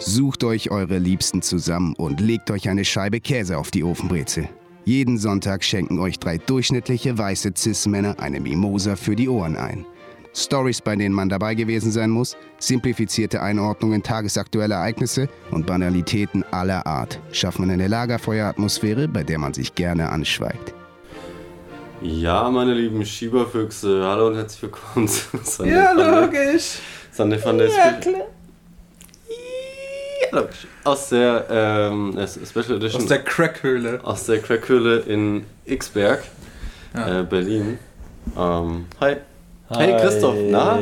Sucht euch eure Liebsten zusammen und legt euch eine Scheibe Käse auf die Ofenbrezel. Jeden Sonntag schenken euch drei durchschnittliche weiße Cis-Männer eine Mimosa für die Ohren ein. Stories, bei denen man dabei gewesen sein muss, simplifizierte Einordnungen tagesaktueller Ereignisse und Banalitäten aller Art schaffen eine Lagerfeueratmosphäre, bei der man sich gerne anschweigt. Ja, meine lieben Schieberfüchse, hallo und herzlich willkommen zu Sunday Ja, Funday. logisch. Sunday Funday Ja, klar. Logisch. Aus der ähm, äh, Special Edition Aus der Crackhöhle. aus der Crackhöhle in Xberg, Ja. äh, Berlin. Ähm, hi. Hey Christoph, na?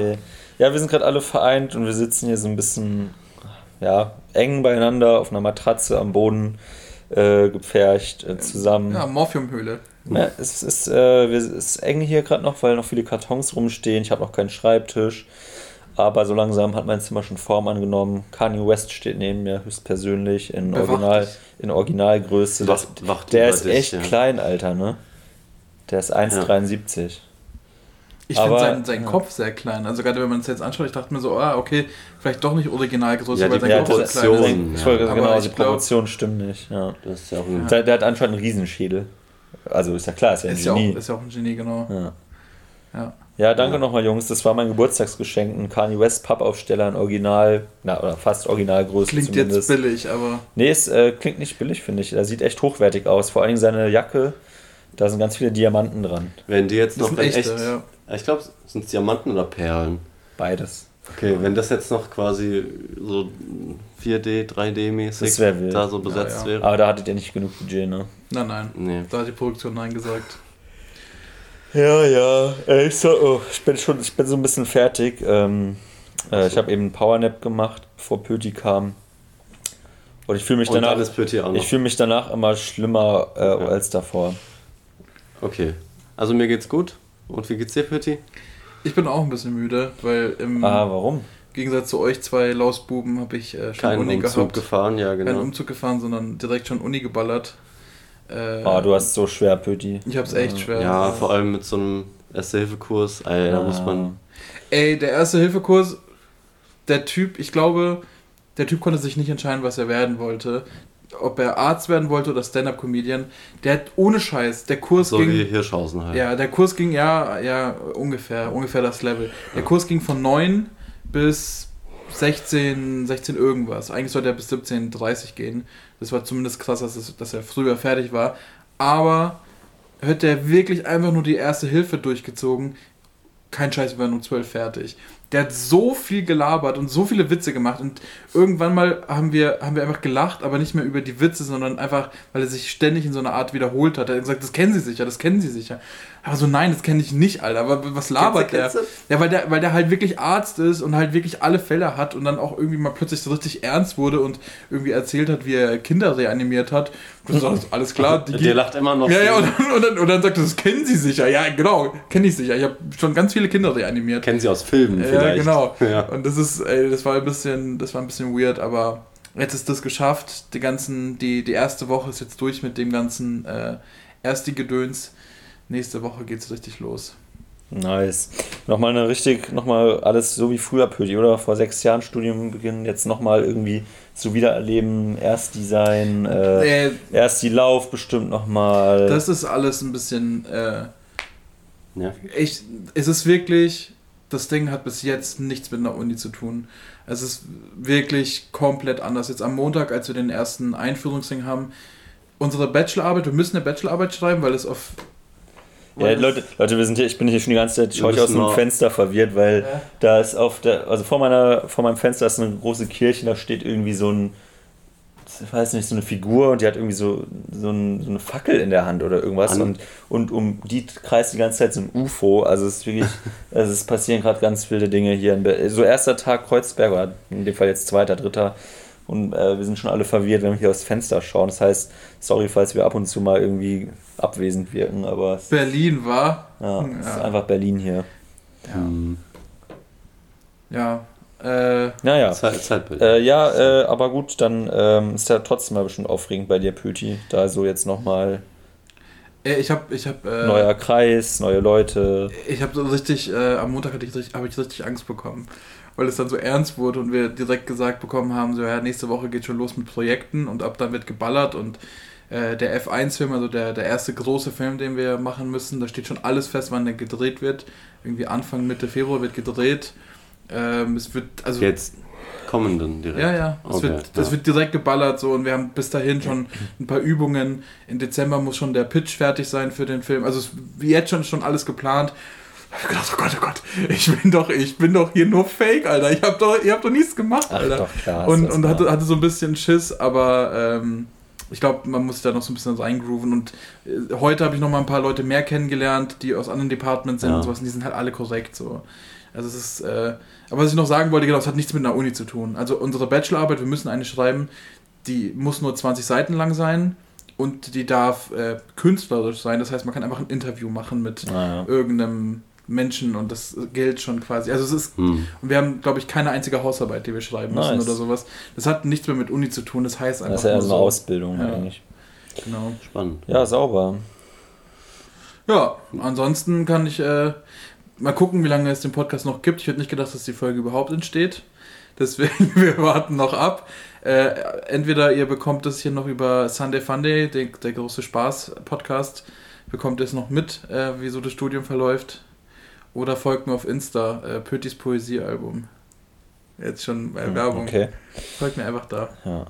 Ja, wir sind gerade alle vereint und wir sitzen hier so ein bisschen ja, eng beieinander auf einer Matratze am Boden äh, gepfercht äh, zusammen. Ja, Morphiumhöhle. Ja, es ist, äh, wir, es ist eng hier gerade noch, weil noch viele Kartons rumstehen. Ich habe noch keinen Schreibtisch. Aber so langsam hat mein Zimmer schon Form angenommen. Kanye West steht neben mir höchstpersönlich in, Bewacht Original, dich. in Originalgröße. Das, Wacht- wacht der ist dich, echt ja. klein, Alter, ne? Der ist 1,73. Ich finde seinen, seinen ja. Kopf sehr klein. Also gerade wenn man es jetzt anschaut, ich dachte mir so, ah, okay, vielleicht doch nicht Originalgröße, Ja, weil sein Kopf so klein ist. Ich wollte Ja. genau, Aber die Proportionen stimmen nicht. Ja. Das ist ja auch Der, der hat anscheinend einen Riesenschädel. Also ist ja klar, ist ja ein Ist ja, Genie. auch, ist ja auch ein Genie, genau. Ja. Ja. Danke Ja. nochmal, Jungs. Das war mein Geburtstagsgeschenk. Ein Kanye West Pappaufsteller, ein Original, na, oder fast Originalgröße Klingt zumindest. jetzt billig, aber Nee, es äh, klingt nicht billig, finde ich. Er sieht echt hochwertig aus. Vor allen Dingen seine Jacke, da sind ganz viele Diamanten dran. Wenn die jetzt noch echte, echt. ja. Ich glaube, sind es Diamanten oder Perlen? Beides. Okay, wenn das jetzt noch quasi so 4D, 3D-mäßig Das wär wild. da so besetzt Ja, ja. wäre. Aber da hattet ihr nicht genug Budget, ne? Nein, nein. Nee. Da hat die Produktion Nein gesagt. Ja, ja. Äh, ich, so, oh, ich, bin schon, ich bin so ein bisschen fertig. Ähm, äh, ich habe eben einen Powernap gemacht, bevor Pöti kam. Und ich fühle mich danach. Ich fühle mich danach immer schlimmer äh, Ja. als davor. Okay. Also mir geht's gut. Und wie geht's dir, Pötti? Ich bin auch ein bisschen müde, weil im Ah, warum? Gegensatz zu euch zwei Lausbuben habe ich äh, schon Keinen Uni Umzug gehabt. gefahren, ja Keinen genau. Umzug gefahren, sondern direkt schon Uni geballert. Äh, Ah, du hast so schwer, Pöti. Ich hab's echt schwer. Ja, vor allem mit so einem Erste-Hilfe-Kurs. Ey, da Ah. muss man. Ey, der erste Hilfekurs, der Typ, ich glaube, der Typ konnte sich nicht entscheiden, was er werden wollte. Ob er Arzt werden wollte oder Stand-Up-Comedian. Der hat ohne Scheiß, der Kurs So ging. wie Hirschhausen halt. Ja, der Kurs ging, ja, ja, ungefähr, ungefähr das Level. Der Kurs ging von 9 bis 16, 16 irgendwas. Eigentlich sollte er bis 17, 30 gehen. Das war zumindest krass, dass, es, dass er früher fertig war. Aber hat er wirklich einfach nur die erste Hilfe durchgezogen. Kein Scheiß, wir waren um 12 fertig. Der hat so viel gelabert und so viele Witze gemacht und irgendwann mal haben wir, haben wir einfach gelacht, aber nicht mehr über die Witze, sondern einfach, weil er sich ständig in so einer Art wiederholt hat. Er hat gesagt, das kennen Sie sicher, das kennen Sie sicher. Aber so, nein, das kenne ich nicht, Alter. Aber was labert Kennst du, der? Ja, weil der, weil der halt wirklich Arzt ist und halt wirklich alle Fälle hat und dann auch irgendwie mal plötzlich so richtig ernst wurde und irgendwie erzählt hat, wie er Kinder reanimiert hat. Du sagst, alles klar, die Der lacht immer noch. ja, so. ja, und dann, und, dann, und dann sagt er, das kennen Sie sicher. Ja, genau, kenne ich sicher. Ich habe schon ganz viele Kinder reanimiert. Kennen Sie aus Filmen Ja, vielleicht. genau. Ja. Und das ist, ey, das war ein bisschen, das war ein bisschen weird, aber jetzt ist das geschafft. Die ganzen, die, die erste Woche ist jetzt durch mit dem ganzen äh, ersti Gedöns. Nächste Woche geht's richtig los. Nice. Nochmal eine richtig, nochmal alles so wie früher, Pöti, oder? Vor sechs Jahren Studiumbeginn, jetzt nochmal irgendwie so wiedererleben, Erstdesign, äh, Äh, erst die Lauf bestimmt nochmal. das ist alles ein bisschen, äh, Ja. ich, es ist wirklich, das Ding hat bis jetzt nichts mit einer Uni zu tun. Es ist wirklich komplett anders. Jetzt am Montag, als wir den ersten Einführungsding haben, unsere Bachelorarbeit, wir müssen eine Bachelorarbeit schreiben, weil es auf. Ja, Leute, Leute, wir sind hier, ich bin hier schon die ganze Zeit, Wir schaue ich aus dem Fenster verwirrt, weil Ja. da ist auf der, also vor meiner, vor meinem Fenster ist eine große Kirche, da steht irgendwie so ein, ich weiß nicht, so eine Figur und die hat irgendwie so, so, ein, so eine Fackel in der Hand oder irgendwas An- und, und um die kreist die ganze Zeit so ein UFO, also es ist wirklich, also es passieren gerade ganz wilde Dinge hier in Berlin. So erster Tag Kreuzberg, oder in dem Fall jetzt zweiter, dritter und äh, wir sind schon alle verwirrt, wenn wir hier aufs Fenster schauen. Das heißt, sorry, falls wir ab und zu mal irgendwie abwesend wirken, aber Berlin war. ja, es ist Ja. einfach Berlin hier. Hm. Ja. Äh, Naja. Zeit, Zeitbild. Äh, ja, äh, aber gut, dann ähm, ist ja trotzdem mal bestimmt aufregend bei dir, Pöti, da so jetzt nochmal. Äh, Ich habe, ich habe, äh, Neuer Kreis, neue Leute. ich habe so richtig, äh, am Montag hatte ich, habe ich richtig Angst bekommen, weil es dann so ernst wurde und wir direkt gesagt bekommen haben, so ja, nächste Woche geht schon los mit Projekten und ab dann wird geballert und äh, der F1-Film, also der, der erste große Film, den wir machen müssen, da steht schon alles fest, wann der gedreht wird. Irgendwie Anfang, Mitte Februar wird gedreht. Ähm, es wird, also Jetzt kommenden direkt. Ja, ja. Es, Okay, wird, ja. wird direkt geballert so und wir haben bis dahin schon ein paar Übungen. Im Dezember muss schon der Pitch fertig sein für den Film. Also es, wie jetzt schon schon alles geplant. Ich hab gedacht, oh Gott, oh Gott, ich bin doch, ich bin doch hier nur Fake, Alter. Ich hab doch, ihr habt doch nichts gemacht, Ach Alter. doch, klar. ist und und hatte, hatte so ein bisschen Schiss, aber ähm, ich glaube, man muss sich da noch so ein bisschen so eingrooven. Und äh, heute habe ich noch mal ein paar Leute mehr kennengelernt, die aus anderen Departments sind Ja. und sowas. Und die sind halt alle korrekt so. Also es ist, äh, aber was ich noch sagen wollte, genau, es hat nichts mit einer Uni zu tun. Also unsere Bachelorarbeit, wir müssen eine schreiben, die muss nur 20 Seiten lang sein und die darf äh, künstlerisch sein. Das heißt, man kann einfach ein Interview machen mit Ah, ja. irgendeinem Menschen und das gilt schon quasi. Also es ist Hm. und wir haben, glaube ich, keine einzige Hausarbeit, die wir schreiben müssen Nice. oder sowas. Das hat nichts mehr mit Uni zu tun, das heißt einfach Das ist ja nur so eine so. Ausbildung Ja. eigentlich. Genau. Spannend. Ja, sauber. Ja, ansonsten kann ich äh, mal gucken, wie lange es den Podcast noch gibt. Ich hätte nicht gedacht, dass die Folge überhaupt entsteht. Deswegen, wir warten noch ab. Äh, entweder ihr bekommt es hier noch über Sunday Funday, der, der große Spaß-Podcast, bekommt ihr es noch mit, äh, wie so das Studium verläuft. Oder folgt mir auf Insta, äh, Pötis Poesiealbum. Jetzt schon bei Werbung. Hm, Okay. Folgt mir einfach da. Ja.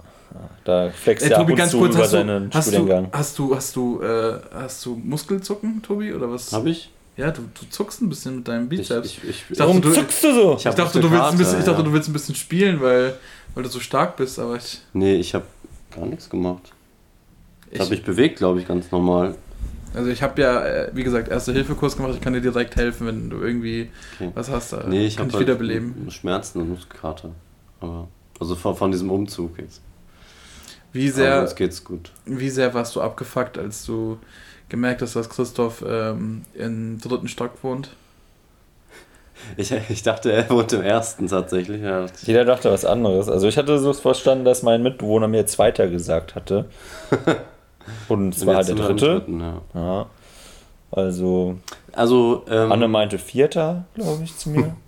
Da flext er ab Tobi, und ganz zu kurz, über hast du, seinen hast, du, Studiengang. hast du, hast du, äh, hast du Muskelzucken, Tobi, oder was? Hab ich? Ja, du, du zuckst ein bisschen mit deinem Ich, Bizeps. ich, ich, Ich Warum dachte, du- zuckst du so? Ich Ich dachte, du willst ein bisschen, ich dachte, ja. du willst ein bisschen spielen, weil, weil du so stark bist, aber ich. Nee, ich habe gar nichts gemacht. Ich ich habe mich bewegt, glaube ich, ganz normal. Also ich habe ja, äh, wie gesagt, Erste-Hilfe-Kurs gemacht, ich kann dir direkt helfen, wenn du irgendwie Okay. was hast. Da Nee, ich kann habe ich halt wiederbeleben. Schmerzen und Muskelkater. Aber, also von, von diesem Umzug jetzt. Wie Aber sehr, jetzt geht's gut. wie sehr warst du abgefuckt, als du gemerkt hast, dass Christoph ähm, im dritten Stock wohnt? Ich, ich dachte, er wohnt im ersten tatsächlich. Ja, Jeder dachte was anderes. Also ich hatte so verstanden, dass mein Mitbewohner mir Zweiter gesagt hatte. Und es war halt der dritte. dritten, ja. Ja. Also Also, ähm, Anne meinte Vierter, glaube ich, zu mir.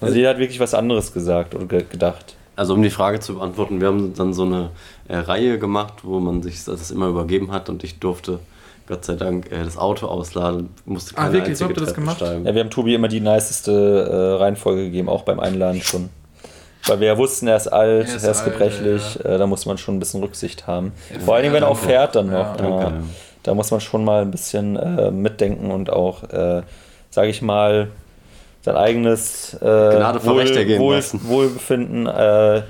Also jeder hat wirklich was anderes gesagt oder ge gedacht. Also um die Frage zu beantworten, wir haben dann so eine äh, Reihe gemacht, wo man sich das immer übergeben hat und ich durfte Gott sei Dank äh, das Auto ausladen, musste Ah, keine wirklich? So habt ihr das gemacht? steigen. Ja, wir haben Tobi immer die niceste äh, Reihenfolge gegeben, auch beim Einladen schon. Weil wir ja wussten, er ist alt, Er er ist ist, alt, gebrechlich, ja, Äh, da muss man schon ein bisschen Rücksicht haben. Vor allen Dingen, wenn er auch fährt dann Ja, noch. Ja. Da muss man schon mal ein bisschen äh, mitdenken und auch, äh, sage ich mal, sein eigenes äh, Wohl, lassen. Wohlbefinden äh,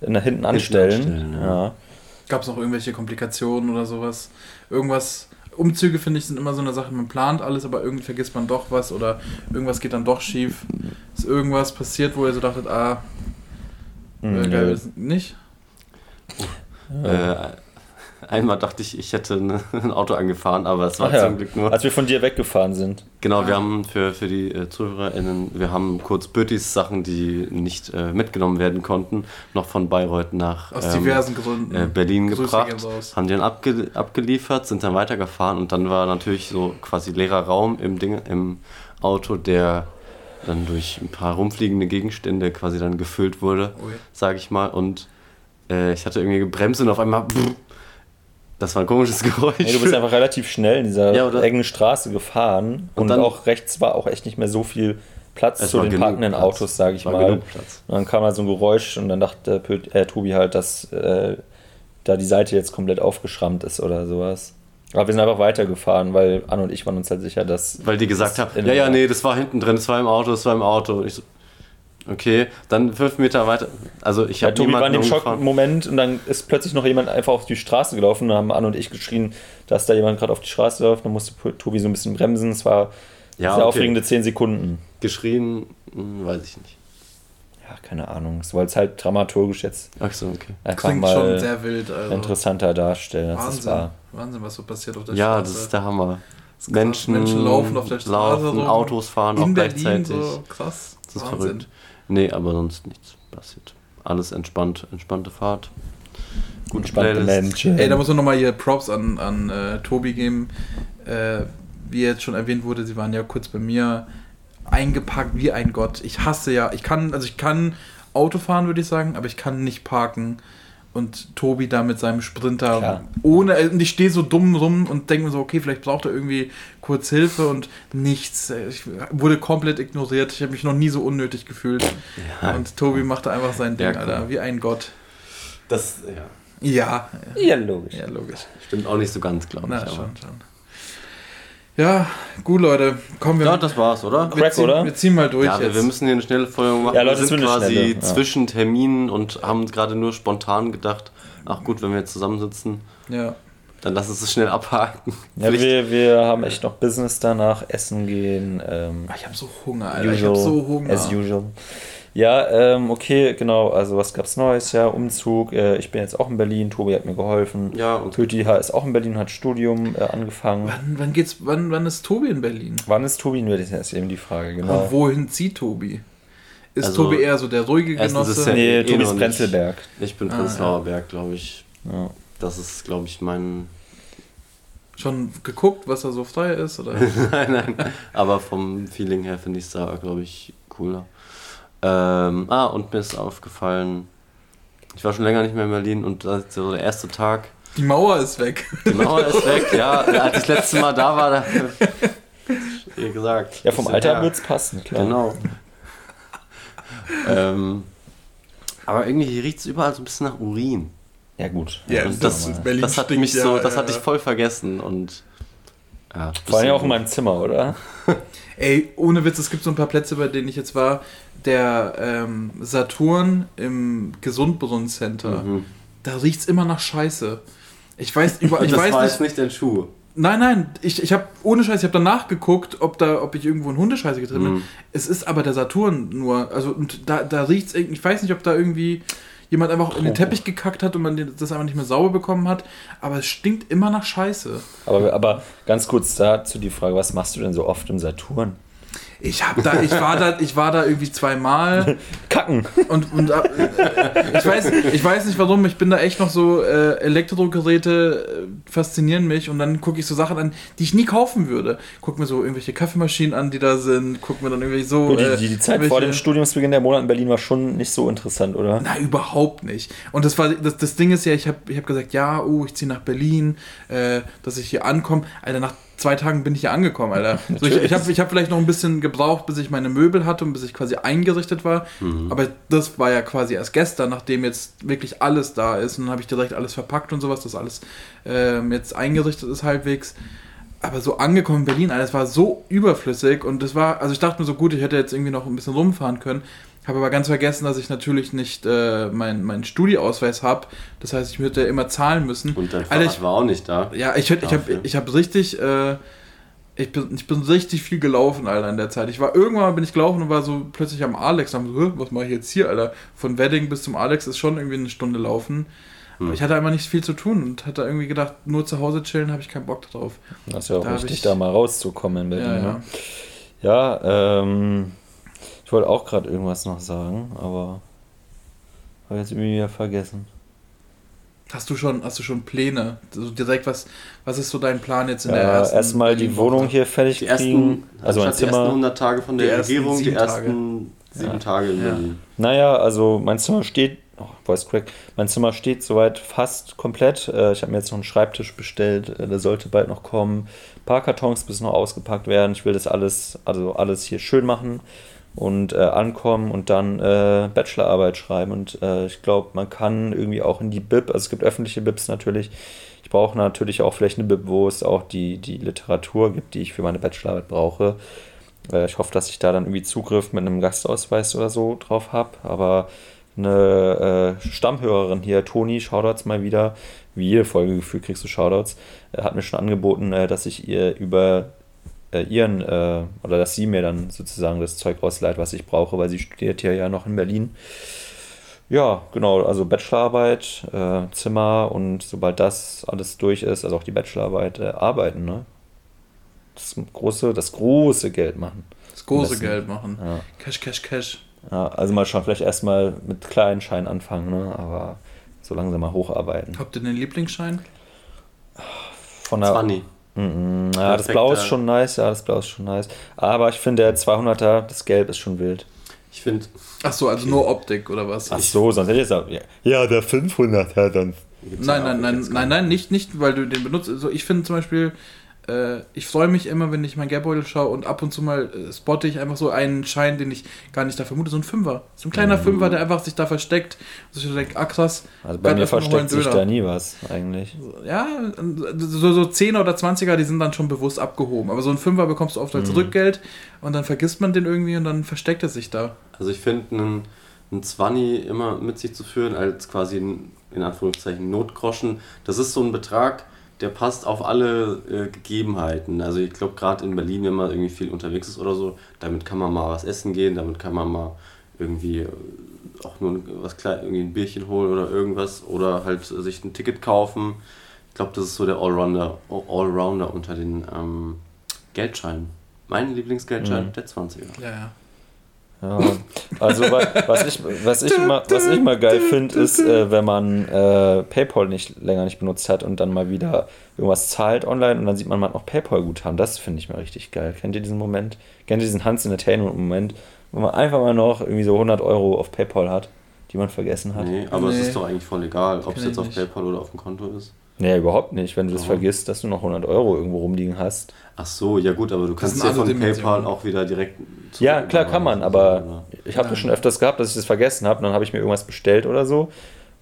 in, hinten anstellen. anstellen, ja. ja. Gab es noch irgendwelche Komplikationen oder sowas? Irgendwas. Umzüge finde ich sind immer so eine Sache, man plant alles, aber irgendwie vergisst man doch was oder irgendwas geht dann doch schief. Ist irgendwas passiert, wo ihr so dachtet, ah, Hm, äh, geil, nicht? Äh, einmal dachte ich, ich hätte ne- ein Auto angefahren, aber es war Ach ja, zum Glück nur. Als wir von dir weggefahren sind. Genau, wir Ah. haben für, für die äh, ZuhörerInnen, wir haben kurz Bötis Sachen, die nicht äh, mitgenommen werden konnten, noch von Bayreuth nach Aus ähm, diversen Gründen. äh, Berlin Grüße gebracht, haben den abge abgeliefert, sind dann weitergefahren und dann war natürlich so quasi leerer Raum im, Ding, im Auto, der dann durch ein paar rumfliegende Gegenstände quasi dann gefüllt wurde, Ui. sage ich mal. Und äh, ich hatte irgendwie gebremst und auf einmal. Das war ein komisches Geräusch. Nee, du bist einfach relativ schnell in dieser Ja, engen Straße gefahren und, Und dann- auch rechts war auch echt nicht mehr so viel Platz zu den parkenden Platz. Autos, sage ich War mal. genug Platz. Und dann kam halt so ein Geräusch und dann dachte äh, Tobi halt, dass äh, da die Seite jetzt komplett aufgeschrammt ist oder sowas. Aber wir sind einfach weitergefahren, weil Anne und ich waren uns halt sicher, dass. Weil die gesagt haben, ja, ja, nee, das war hinten drin, das war im Auto, das war im Auto. Ich so, okay, dann fünf Meter weiter. Also ich Ja, habe Tobi war in dem. Schockmoment und dann ist plötzlich noch jemand einfach auf die Straße gelaufen und dann haben Anne und ich geschrien, dass da jemand gerade auf die Straße läuft. Dann musste Tobi so ein bisschen bremsen. Es war Ja, sehr okay. aufregende 10 Sekunden. Geschrien, hm, weiß ich nicht. Ja, keine Ahnung. Es wollte es halt dramaturgisch jetzt Ach so, okay. einfach Klingt mal schon sehr wild. Also. interessanter darstellen, Wahnsinn. war. Wahnsinn, was so passiert auf der Ja, Straße. das ist der Hammer. ist. Menschen, Menschen laufen auf der Straße laufen, rum. Autos fahren auch In Berlin gleichzeitig. so krass. Das ist Wahnsinn. verrückt. Nee, aber sonst nichts passiert. Alles entspannt, entspannte Fahrt. gute Spannende Playlist. Menschen. Ey, da muss man nochmal hier Props an, an äh, Tobi geben. Äh, wie jetzt schon erwähnt wurde, sie waren ja kurz bei mir eingepackt wie ein Gott. Ich hasse ja, ich kann, also ich kann Auto fahren, würde ich sagen, aber ich kann nicht parken. Und Tobi da mit seinem Sprinter Klar. ohne, äh, und ich stehe so dumm rum und denke mir so, okay, vielleicht braucht er irgendwie kurz Hilfe und nichts. Ich wurde komplett ignoriert. Ich habe mich noch nie so unnötig gefühlt. Ja, Und Tobi machte einfach sein Ding, Ja, cool. Alter, wie ein Gott. das ja, Ja, Ja, logisch. ja, logisch. stimmt auch nicht so ganz, glaube ich. Na, aber- schon, schon. Ja, gut, Leute. Kommen wir. Ja, das war's, oder? wir, Crack, ziehen, oder? wir ziehen mal durch Ja, wir, jetzt. wir müssen hier eine schnelle Folge machen. Ja, Leute, wir sind quasi schnelle, ja. zwischen Terminen und haben gerade nur spontan gedacht, ach gut, wenn wir jetzt zusammensitzen, ja. dann lass uns das schnell abhaken. Ja, wir, wir haben echt noch Business danach, essen gehen. Ähm, Ah, Ich habe so Hunger, Alter. Ich habe so Hunger. As usual. Ja, ähm, okay, genau. Also, was gab's Neues? Ja, Umzug. Äh, ich bin jetzt auch in Berlin. Tobi hat mir geholfen. ja, und Pöti ist auch in Berlin, hat Studium äh, angefangen. Wann, wann geht's, wann, wann ist Tobi in Berlin? Wann ist Tobi? Nur das ist eben die Frage, genau. Und wohin zieht Tobi? Ist Also, Tobi eher so der ruhige erstens ist Genosse? er- Nee, eh Tobi ist. Prenzlberg. ich bin Ah, Prenzlauer Berg, glaube ich. Ja. Das ist, glaube ich, mein. Schon geguckt, was da so frei ist? Oder? nein, nein. Aber vom Feeling her finde ich es da, glaube ich, cooler. Ähm, ah, und mir ist aufgefallen, ich war schon länger nicht mehr in Berlin und das ist so der erste Tag. Die Mauer ist weg. Die Mauer ist weg, ja. Als ich das letzte Mal da war, da. Wie gesagt. Ja, vom Alter her. wird's passen, klar. Genau. ähm, aber irgendwie hier riecht es überall so ein bisschen nach Urin. Ja, gut. Ja, und das- das, Berlin das hat mich ja, so, das ja, hatte ich ja. voll vergessen und ja, Vor allem auch in meinem Zimmer, oder? Ey, ohne Witz, es gibt so ein paar Plätze, bei denen ich jetzt war. Der ähm, Saturn im Gesundbrunnen-Center. Mhm. Da riecht's immer nach Scheiße. Ich weiß, über, ich das weiß war nicht, nicht dein Schuh. Nein, nein, ich, ich habe ohne Scheiß, ich habe danach geguckt, ob da, ob ich irgendwo in Hundescheiße getreten bin. Mhm. Es ist aber der Saturn nur, also und da, da riecht's irgendwie, ich weiß nicht, ob da irgendwie jemand einfach in den Teppich gekackt hat und man das einfach nicht mehr sauber bekommen hat, aber es stinkt immer nach Scheiße. Aber, aber ganz kurz dazu die Frage, was machst du denn so oft im Saturn? Ich hab da, ich war da, ich war da irgendwie zweimal Kacken! und, und äh, ich weiß, ich weiß nicht warum, ich bin da echt noch so, äh, Elektrogeräte äh, faszinieren mich und dann gucke ich so Sachen an, die ich nie kaufen würde. Guck mir so irgendwelche Kaffeemaschinen an, die da sind, guck mir dann irgendwie so. Gut, die, äh, die, die Zeit vor dem Studiumsbeginn der Monat in Berlin war schon nicht so interessant, oder? Na, überhaupt nicht. Und das war das, das Ding ist ja, ich habe ich hab gesagt, ja, oh, ich ziehe nach Berlin, äh, dass ich hier ankomme. Alter, nach zwei Tagen bin ich hier angekommen, Alter. So, ich ich habe ich hab vielleicht noch ein bisschen gebraucht, bis ich meine Möbel hatte und bis ich quasi eingerichtet war. Aber das war ja quasi erst gestern, nachdem jetzt wirklich alles da ist. Und dann habe ich direkt alles verpackt und sowas, dass alles ähm, jetzt eingerichtet ist halbwegs. Aber so angekommen in Berlin, Alter, das war so überflüssig und das war, also ich dachte mir so gut, ich hätte jetzt irgendwie noch ein bisschen rumfahren können. Habe aber ganz vergessen, dass ich natürlich nicht äh, meinen mein Studieausweis habe. Das heißt, ich würde immer zahlen müssen. Und dein Alter, Fahrrad ich, war auch nicht da. ja, ich, ich habe ich hab richtig, äh, ich, bin, ich bin richtig viel gelaufen, Alter, in der Zeit. Ich war irgendwann bin ich gelaufen und war so plötzlich am Alex. Und so, "Hä, was mache ich jetzt hier, Alter? Von Wedding bis zum Alex ist schon irgendwie eine Stunde laufen. Hm. Aber ich hatte einfach nicht viel zu tun und hatte irgendwie gedacht, nur zu Hause chillen habe ich keinen Bock drauf. Das ist ja auch Da wichtig, ich- da mal rauszukommen in Berlin. Ja, ja. Ne? ja ähm, ich wollte auch gerade irgendwas noch sagen, aber habe jetzt irgendwie wieder vergessen. Hast du schon, hast du schon Pläne? Also direkt, was, was ist so dein Plan jetzt in der Ja, ersten erstmal die? Wohnung hier fertig Die kriegen. ersten, Also mein anstatt die ersten Zimmer. 100 Tage von Die der ersten Regierung, die ersten sieben Ja. Tage in Ja. Naja, also mein Zimmer steht, oh, Voice Crack, mein Zimmer steht soweit fast komplett. Äh, Ich habe mir jetzt noch einen Schreibtisch bestellt, äh, der sollte bald noch kommen. Ein paar Kartons müssen noch ausgepackt werden. Ich will das alles, also alles hier schön machen und äh, ankommen und dann äh, Bachelorarbeit schreiben. Und äh, ich glaube, man kann irgendwie auch in die Bib, also es gibt öffentliche Bibs natürlich. Ich brauche natürlich auch vielleicht eine Bib, wo es auch die, die Literatur gibt, die ich für meine Bachelorarbeit brauche. Äh, Ich hoffe, dass ich da dann irgendwie Zugriff mit einem Gastausweis oder so drauf habe. Aber eine äh, Stammhörerin hier, Toni, Shoutouts mal wieder, wie jede Folge gefühlt kriegst du Shoutouts, äh, hat mir schon angeboten, dass ich ihr über äh, ihren, äh, oder dass sie mir dann sozusagen das Zeug ausleiht, was ich brauche, weil sie studiert hier ja noch in Berlin. Ja, genau, also Bachelorarbeit, äh, Zimmer und sobald das alles durch ist, also auch die Bachelorarbeit, äh, arbeiten, ne? Das große, das große Geld machen. Das große Messen. Geld machen. Ja. Cash, Cash, Cash. Ja, also mal schauen, vielleicht erstmal mit kleinen Scheinen anfangen, ne? aber so langsam mal hocharbeiten. Habt ihr den Lieblingsschein? Von der, 20. Mm, ja, das Blau ist schon nice, ja, das Blau ist schon nice. Aber ich finde, der 200er, das Gelb ist schon wild. Ich finde, Ach so, also nur Optik oder was? Ach so, sonst hätte ich gesagt, ja, ja der 500er dann. Nein, nein, nein, nein, nein, nicht, nicht, weil du den benutzt. Also ich finde zum Beispiel, äh, ich freue mich immer, wenn ich mein Geldbeutel schaue und ab und zu mal äh, spotte ich einfach so einen Schein, den ich gar nicht da vermute, so ein Fünfer. So ein kleiner Fünfer, der einfach sich da versteckt. Und ich so denke, ah krass. Also bei mir versteckt sich da nie was, eigentlich. Ja, so, so 10er oder 20er, die sind dann schon bewusst abgehoben. Aber so ein Fünfer bekommst du oft als Rückgeld und dann vergisst man den irgendwie und dann versteckt er sich da. Also ich finde einen, einen 20 immer mit sich zu führen als quasi ein, in Anführungszeichen Notgroschen, das ist so ein Betrag, der passt auf alle äh, Gegebenheiten. Also ich glaube gerade in Berlin, wenn man irgendwie viel unterwegs ist oder so, damit kann man mal was essen gehen, damit kann man mal irgendwie äh, auch nur ein- was klein, irgendwie ein Bierchen holen oder irgendwas oder halt sich ein Ticket kaufen. Ich glaube, das ist so der Allrounder, Allrounder unter den ähm, Geldscheinen. Mein Lieblingsgeldschein, Mhm. der 20er. Ja, ja. Ja, also wa- was ich, was ich, immer, was ich immer geil finde, ist, äh, wenn man äh, PayPal nicht länger nicht benutzt hat und dann mal wieder irgendwas zahlt online und dann sieht man, man hat noch PayPal-Guthaben. Das finde ich mal richtig geil. Kennt ihr diesen Moment? Kennt ihr diesen Hans Entertainment-Moment, wo man einfach mal noch irgendwie so 100 Euro auf PayPal hat, die man vergessen hat? Nee, aber es Nee. ist doch eigentlich voll egal, ob es jetzt auf. PayPal oder auf dem Konto ist. Nee, überhaupt nicht. Wenn du das Warum? vergisst, dass du noch 100 Euro irgendwo rumliegen hast. Ach so, ja gut, aber du kannst ja von. PayPal auch wieder direkt. Ja, klar kann man, aber ich habe das schon öfters gehabt, dass ich das vergessen habe. und Dann habe ich mir irgendwas bestellt oder so.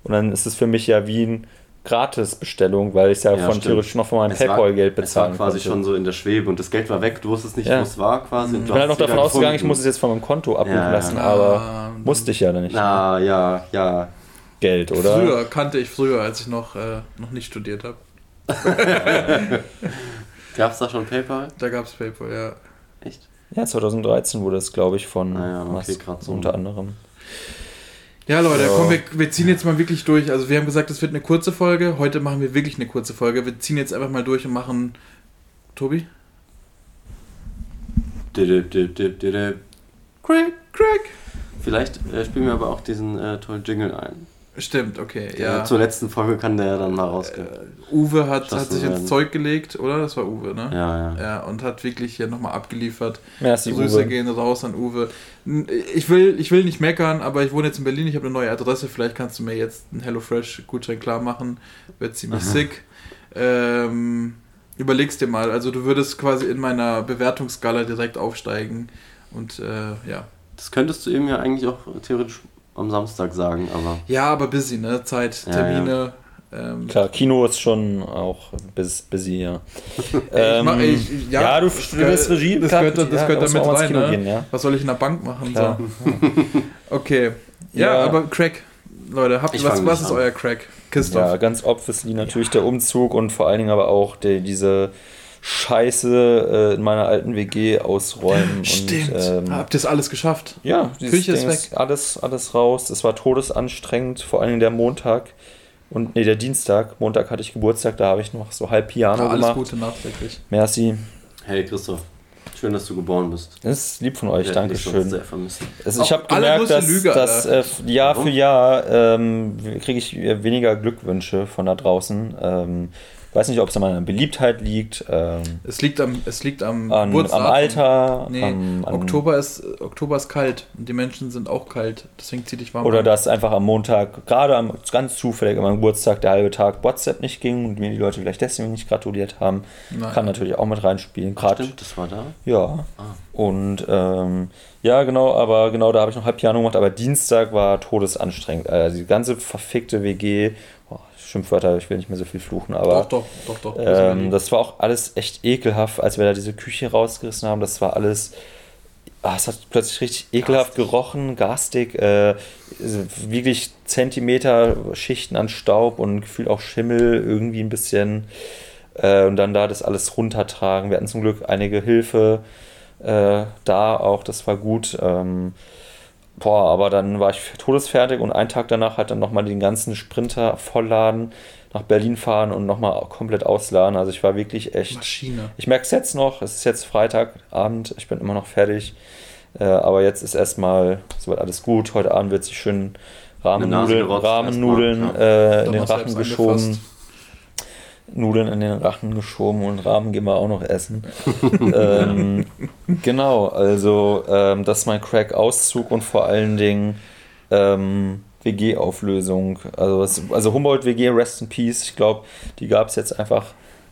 Und dann ist es für mich ja wie eine Gratis-Bestellung, weil ich es ja, Ja, von stimmt. theoretisch noch von meinem PayPal-Geld Es war bezahlen quasi konnte. schon so in der Schwebe und das Geld war weg, du wusstest nicht, Ja. wo es war quasi. und ich bin halt noch davon ausgegangen, ich muss es jetzt von meinem Konto ja. lassen, Ah, aber musste ich ja dann nicht. Na, ja, ja. Geld, oder? Früher kannte ich früher, als ich noch, äh, noch nicht studiert habe. Gab es da schon PayPal? Da gab es PayPal, ja. Echt? Ja, 2013 wurde es, glaube ich, von Ah ja, okay, Musk grad so. unter anderem. Ja, Leute, Ja. komm, wir, wir ziehen jetzt mal wirklich durch. Also wir haben gesagt, es wird eine kurze Folge. Heute machen wir wirklich eine kurze Folge. Wir ziehen jetzt einfach mal durch und machen... Tobi? Dip, dip, dip. Craig, Craig. Vielleicht äh, spielen wir aber auch diesen äh, tollen Jingle ein. Stimmt, okay, Ja. ja. Zur letzten Folge kann der ja dann mal rausgehen. Äh, Uwe hat, hat sich ins werden. Zeug gelegt, oder? Das war Uwe, ne? ja, ja. Ja, und hat wirklich hier nochmal abgeliefert. Merci, Grüße Uwe. gehen raus an Uwe. Ich will, ich will nicht meckern, aber ich wohne jetzt in Berlin, ich habe eine neue Adresse. Vielleicht kannst du mir jetzt einen HelloFresh-Gutschein klar machen. Wird ziemlich Aha. sick. Ähm, überlegst dir mal. Also du würdest quasi in meiner Bewertungsskala direkt aufsteigen. Und äh, ja. Das könntest du ihm ja eigentlich auch theoretisch am Samstag sagen, aber. Ja, aber busy, ne? Zeit, Ja, Termine. Ähm, Klar, Kino ist schon auch bis, busy, ja. ich mach- ich- ja, ja, du studierst Regie. das klar, gehört da- das ja, gehört da mit rein, Kino ne? gehen, ja. Was soll ich in der Bank machen? So. Okay. Ja, Ja. aber Crack. Leute, habt, Ich was, was ist an. euer Crack? Christoph. Ja, ganz obviously natürlich der Umzug und vor allen Dingen aber auch die, diese Scheiße äh, in meiner alten WG ausräumen. Stimmt. Und, ähm, Habt ihr es alles geschafft? ja, dieses Küche ist Ding weg. alles, alles raus. Es war todesanstrengend, vor allen Dingen der Montag. Und nee, der Dienstag. Montag hatte ich Geburtstag, da habe ich noch so halb Piano Ja, alles gemacht. Gute nachträglich. Merci. Hey Christoph, schön, dass du geboren bist. Das ist lieb von euch, sonst Dankeschön. Also ich habe gemerkt, dass, Lüge, dass äh, Jahr Warum? für Jahr ähm, kriege ich weniger Glückwünsche von da draußen. Ähm, weiß nicht, ob es an meiner Beliebtheit liegt, ähm, Es liegt am, es liegt am an, am. Alter, Nee, am, an, Oktober ist, Oktober ist kalt und die Menschen sind auch kalt. Deswegen zieh dich warm oder an. dass einfach am Montag, gerade am, ganz zufällig an meinem Geburtstag, der halbe Tag WhatsApp nicht ging und mir die Leute vielleicht deswegen nicht gratuliert haben. Nein. Kann natürlich auch mit reinspielen. Gerade Stimmt, das war da. Ja. Ah. Und ähm, ja, genau, aber genau, da habe ich noch halb Piano gemacht, aber Dienstag war todesanstrengend. Also die ganze verfickte WG, oh, Schimpfwörter, ich will nicht mehr so viel fluchen, aber Doch, doch, doch, doch. ähm, das war auch alles echt ekelhaft, als wir da diese Küche rausgerissen haben. Das war alles. Ah, es hat plötzlich richtig ekelhaft gerochen, garstig, äh, wirklich Zentimeter Schichten an Staub und gefühlt auch Schimmel, irgendwie ein bisschen. Äh, und dann da das alles runtertragen. Wir hatten zum Glück einige Hilfe äh, da auch, das war gut. Ähm, boah, aber dann war ich todesfertig und einen Tag danach halt dann nochmal den ganzen Sprinter vollladen, nach Berlin fahren und nochmal komplett ausladen. Also ich war wirklich echt. Maschine. Ich merke es jetzt noch, es ist jetzt Freitagabend, ich bin immer noch fertig. Äh, aber jetzt ist erstmal soweit alles gut. Heute Abend wird sich schön Rahmennudeln, Rahmennudeln erstmal, äh, in den Rachen geschoben. angefasst. Nudeln in den Rachen geschoben und Rahmen gehen wir auch noch essen. ähm, genau, also ähm, das ist mein Crack-Auszug und vor allen Dingen ähm, WG-Auflösung. Also, es- also Humboldt WG, Rest in Peace, ich glaube, die gab es jetzt einfach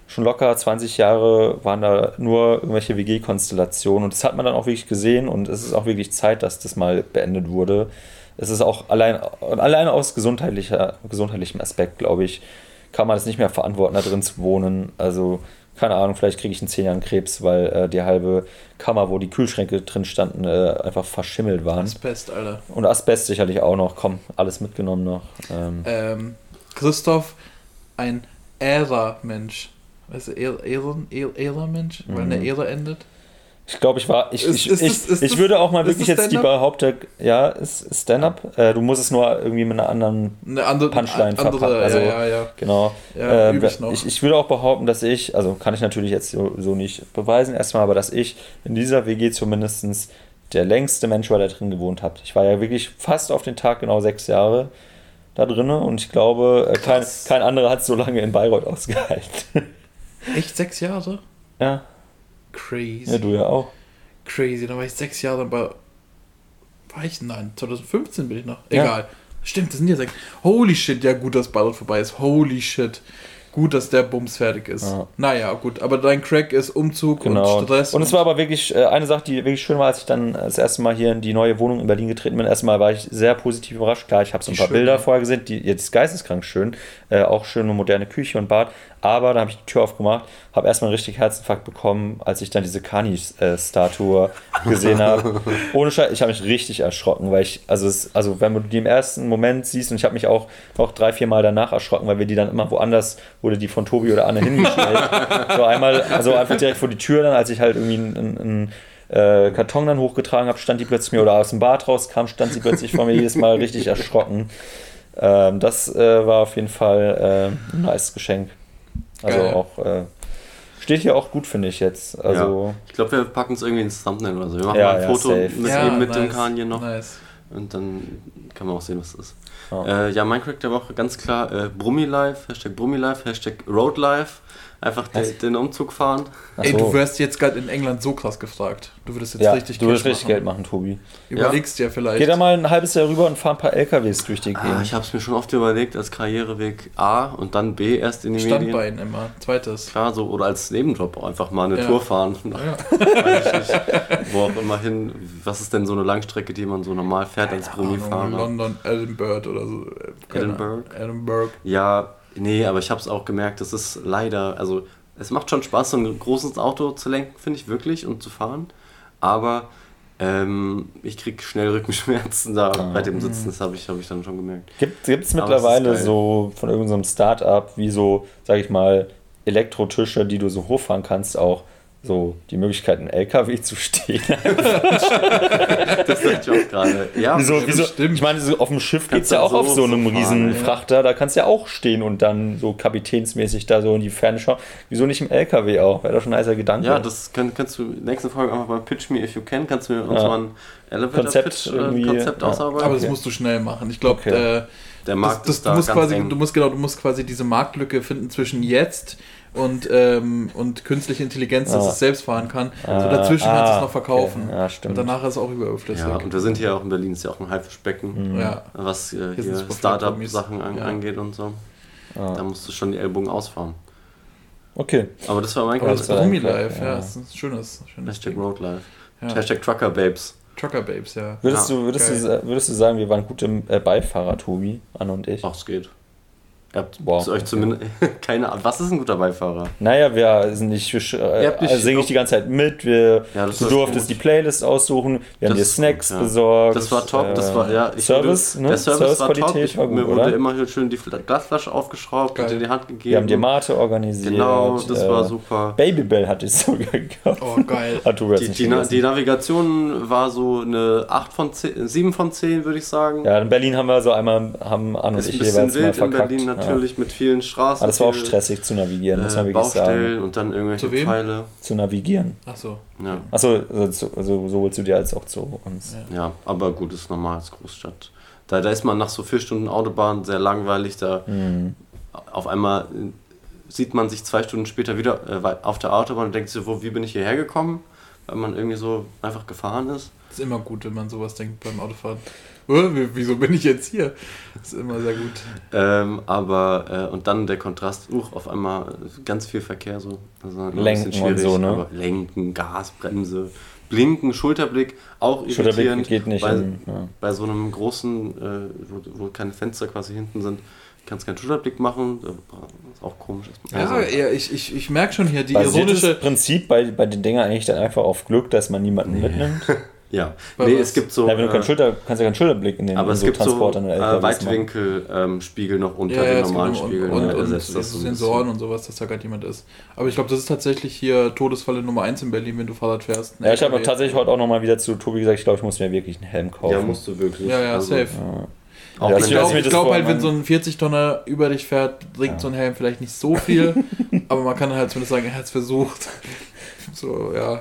schon locker 20 Jahre, waren da nur irgendwelche WG-Konstellationen und das hat man dann auch wirklich gesehen und es ist auch wirklich Zeit, dass das mal beendet wurde. Es ist auch allein, allein aus gesundheitlicher, gesundheitlichem Aspekt, glaube ich, kann man es nicht mehr verantworten, da drin zu wohnen. Also, keine Ahnung, vielleicht kriege ich in 10 Jahren Krebs, weil äh, die halbe Kammer, wo die Kühlschränke drin standen, äh, einfach verschimmelt waren. Asbest, Alter. Und Asbest sicherlich auch noch. Komm, alles mitgenommen noch. Ähm, Ähm, Christoph, ein Ära-Mensch. Weißt du, Ära- Ähren- Ä- Ära-Mensch? Weil eine Ära endet? Ich glaube, ich war. Ich, Ist- ich, ist ich, ist ich würde auch mal wirklich jetzt die? Behauptung, ja, ist Stand-up. Äh, du musst es nur irgendwie mit einer anderen. Eine andere, Punchline andere verpacken, also- ja, ja, ja. Genau. Ja, Ähm, ich ich, würde auch behaupten, dass ich, also kann ich natürlich jetzt so, so nicht beweisen, erstmal, aber dass ich in dieser WG zumindest der längste Mensch war, der drin gewohnt hat. Ich war ja wirklich fast auf den Tag genau sechs Jahre da drin und ich glaube, äh, kein, Krass. kein anderer hat so lange in Bayreuth ausgehalten. Echt sechs Jahre? ja, Crazy. ja, du ja auch. Crazy. Dann war ich sechs Jahre bei. War ich? Nein, 2015 bin ich noch. Ja. Egal. Stimmt, das sind ja sechs. Holy shit, ja gut, dass Ballot vorbei ist. Holy shit. Gut, dass der Bums fertig ist. Ja. Naja, gut, aber dein Crack ist Umzug Genau. und Stress. Und es war aber wirklich äh, eine Sache, die wirklich schön war, als ich dann das erste Mal hier in die neue Wohnung in Berlin getreten bin. Erstmal war ich sehr positiv überrascht. Klar, ich habe so ein Die paar schön, Bilder ja. vorher gesehen, die jetzt geisteskrank schön. Äh, auch schöne moderne Küche und Bad. Aber da habe ich die Tür aufgemacht, habe erstmal einen richtig Herzinfarkt bekommen, als ich dann diese Kani-Statue gesehen habe. Ohne Scheiß, ich habe mich richtig erschrocken, weil ich, also, es, also wenn du die im ersten Moment siehst, und ich habe mich auch noch drei, vier Mal danach erschrocken, weil wir die dann immer woanders, wurde die von Tobi oder Anne hingestellt. so einmal, also einfach direkt vor die Tür dann, als ich halt irgendwie einen, einen äh, Karton dann hochgetragen habe, stand die plötzlich mir, oder aus dem Bad rauskam, stand sie plötzlich vor mir jedes Mal richtig erschrocken. Ähm, das äh, war auf jeden Fall äh, ein nice Geschenk. Also Geil. auch, äh, steht hier auch gut, finde ich jetzt. Also, Ich glaube, wir packen es irgendwie ins Thumbnail oder so. Wir machen Ja, mal ein ja, Foto safe. mit, Ja, eben mit dem nice, Kanye noch. Nice. Und dann kann man auch sehen, was es ist. Ja. Äh, ja, mein Crack der Woche ganz klar äh, Brummilife, Hashtag Brummilife, Hashtag Roadlife. Einfach den, Was? den Umzug fahren. ach Ey, so. du wirst jetzt gerade in England so krass gefragt. Du würdest jetzt ja, richtig du würdest Cash richtig machen. Geld machen, Tobi. Überlegst dir vielleicht. Geh da mal ein halbes Jahr rüber und fahr ein paar LKWs durch die Ah, Gegend. ich habe es mir schon oft überlegt, als Karriereweg A und dann B erst in die Medien. Standbein immer. Zweites. Klar, so oder als Nebenjob einfach mal eine Ja. Tour fahren. Ja. Wo auch immer hin. Was ist denn so eine Langstrecke, die man so normal fährt als Brummifahrer? London, Edinburgh oder so. Äh, Edinburgh? Edinburgh. Ja, nee, aber ich habe es auch gemerkt, das ist leider, also es macht schon Spaß, so ein großes Auto zu lenken, finde ich wirklich, und zu fahren. Aber ähm, ich krieg schnell Rückenschmerzen da Ah. bei dem Sitzen, das habe ich, hab ich dann schon gemerkt. Gibt es mittlerweile so von irgendeinem Start-up wie so, sag ich mal, Elektrotische, die du so hochfahren kannst, auch so die Möglichkeit, einen LKW zu stehen? Das dachte ich auch gerade. Ja, wieso, wieso? bestimmt. Ich meine, so auf dem Schiff geht es ja du auch auf so- so einem so fahren, riesen ja. Frachter, da kannst du ja auch stehen und dann so kapitänsmäßig da so in die Ferne schauen. Wieso nicht im LKW auch? Wäre doch schon ein nicer Gedanke. ja das kann, kannst du in der nächsten Folge einfach mal Pitch Me If You Can, kannst du mir uns Ja. mal ein Elevator Konzept Pitch oder ein irgendwie, Konzept ja. ausarbeiten. Aber das Okay. musst du schnell machen. Ich glaube, Okay. äh, Der das, Markt das, ist du da musst ganz quasi, eng. du musst genau, du musst quasi diese Marktlücke finden zwischen jetzt und, ähm, und künstliche Intelligenz, dass Ah. es selbst fahren kann. Ah, so dazwischen kannst du es ah, noch verkaufen. okay. Ja, stimmt. Und danach ist es auch überflüssig. ja, und wir sind hier auch in Berlin, ist ja auch ein Haifischbecken, Mhm. Ja. was äh, Hier Startup-Sachen an. Ja. angeht und so. Ah. Da musst du schon die Ellbogen ausfahren. Okay. Aber das war mein Aber das war Brummi ein- Life, ja, ja. das ist ein schönes, schönes Hashtag Ding. Roadlife. Ja. Hashtag Trucker Babes. Trucker Babes, ja. Würdest, Ja, du, würdest, du, geil. würdest du sagen, wir waren gute äh, Beifahrer, Tobi, Anne und ich? Ach, es geht. Ihr habt Wow, euch zumindest keine Ahnung. Was ist ein guter Beifahrer? Naja, wir sind nicht, äh, Ihr habt nicht- also singen nicht die ganze Zeit mit, wir, Ja, du durftest gut. die Playlist aussuchen, wir haben Das dir ist Snacks gut, ja. besorgt. Das war top, das war, ja, ich Service, wurde, ne? Der Service war top. Ich, war gut, mir wurde oder? immer hier schön die Fl- Glasflasche aufgeschraubt Geil. und in die Hand gegeben. Wir haben dir Mate organisiert. Genau, das äh, war super. Babybell hatte ich sogar gekauft. Oh, geil. Jetzt Die, die, Na- die Navigation war so eine 8 von 10, 7 von 10, würde ich sagen. Ja, in Berlin haben wir so einmal, haben Anne und Ist ein ich bisschen jeweils mal verkackt. Berlin ja. natürlich mit vielen Straßen. Aber das war auch stressig zu navigieren, muss man Äh, wirklich Baustellen sagen. und dann irgendwelche Zu? Pfeile. Zu navigieren. Ach so. Ja. Achso, also, also sowohl zu dir als auch zu uns. Ja. ja, aber gut, ist normal als Großstadt. Da, da ist man nach so vier Stunden Autobahn sehr langweilig. Da Mhm. auf einmal äh, sieht man sich zwei Stunden später wieder äh, auf der Autobahn und denkt sich, wo, wie bin ich hierher gekommen? Weil man irgendwie so einfach gefahren ist. Ist immer gut, wenn man sowas denkt beim Autofahren. Wie- Wieso bin ich jetzt hier? Ist immer sehr gut. Ähm, aber, äh, und dann der Kontrast, uch, auf einmal ganz viel Verkehr so. Also ein Lenken bisschen und so, ne? Lenken, Gas, Bremse, Blinken, Schulterblick, auch Schulterblick irritierend. geht nicht Bei, in, ja. bei so einem großen, äh, wo, wo keine Fenster quasi hinten sind, kannst keinen Schulterblick machen. Das ist auch komisch. Ja, Also, ja ich, ich, ich merke schon hier die Basiert ironische. das Prinzip bei, bei den Dingern eigentlich dann einfach auf Glück, dass man niemanden mitnimmt? ja. Nee, es gibt so. Ja, wenn du keinen äh, Schulter, kannst ja keinen Schulterblick in den aber in es so gibt so Transportern oder äh. Weitwinkelspiegel noch unter Ja, ja, den normalen und, Spiegeln. und, und, ersetzt das so Sensoren und sowas, dass da gar niemand ist. Aber ich glaube, das ist tatsächlich hier Todesfalle Nummer 1 in Berlin, wenn du Fahrrad fährst. Ein Ja, ich habe LKW. tatsächlich heute auch nochmal wieder zu Tobi gesagt, ich glaube, ich muss mir wirklich einen Helm kaufen. Ja, musst du wirklich. Ja, ja, Also, safe. Ja. Auch Ja, Ich glaube glaub halt, wenn so ein 40-Tonner über dich fährt, bringt Ja. so ein Helm vielleicht nicht so viel. aber man kann halt zumindest sagen, er hat es versucht. So, ja.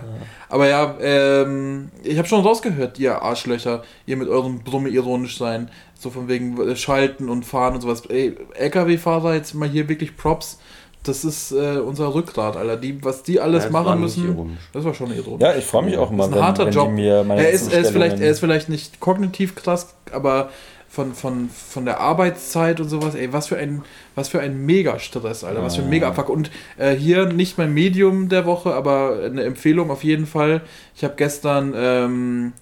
Aber ja, ähm, ich habe schon rausgehört, ihr Arschlöcher, ihr mit eurem Brumme ironisch sein. So von wegen äh, Schalten und Fahren und sowas. Ey, LKW-Fahrer, jetzt mal hier wirklich Props. Das ist äh, unser Rückgrat, Alter. Die, was die alles Ja, das war machen müssen, das war schon ironisch. Ja, ich freue mich auch Das immer, ist ein wenn, harter wenn Job. die mir meine Er ist, er, ist vielleicht, er ist vielleicht nicht kognitiv krass, aber von, von, von der Arbeitszeit und sowas, ey, was für ein, was für ein Mega-Stress, Alter, was für ein. Mega-Fuck. Und äh, hier nicht mein Medium der Woche, aber eine Empfehlung auf jeden Fall. Ich habe gestern ähm,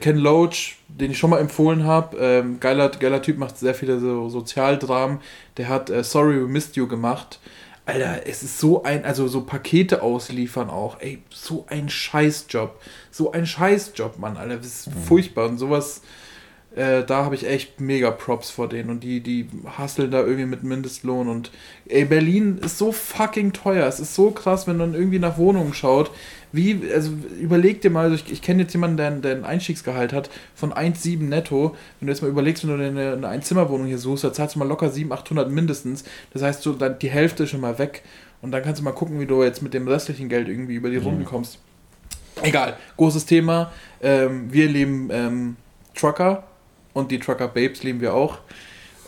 Ken Loach, den ich schon mal empfohlen habe, ähm, geiler, geiler Typ, macht sehr viele so Sozialdramen. Der hat äh, Sorry We Missed You gemacht. Alter, es ist so ein, also so Pakete ausliefern auch, ey, so ein Scheißjob. So ein Scheißjob, Mann, Alter, das ist furchtbar. Und sowas, äh, da habe ich echt mega Props vor denen. Und die, die hasseln da irgendwie mit Mindestlohn. Und ey, Berlin ist so fucking teuer. Es ist so krass, wenn man irgendwie nach Wohnungen schaut. Wie, also überleg dir mal, also ich, ich kenne jetzt jemanden, der, der ein Einstiegsgehalt hat von 1,7 netto. Wenn du jetzt mal überlegst, wenn du eine, eine Einzimmerwohnung hier suchst, da zahlst du mal locker 700, 800 mindestens. Das heißt, so, dann die Hälfte ist schon mal weg. Und dann kannst du mal gucken, wie du jetzt mit dem restlichen Geld irgendwie über die Runden kommst. Egal, großes Thema. Ähm, wir leben ähm, Trucker und die Trucker Babes lieben wir auch.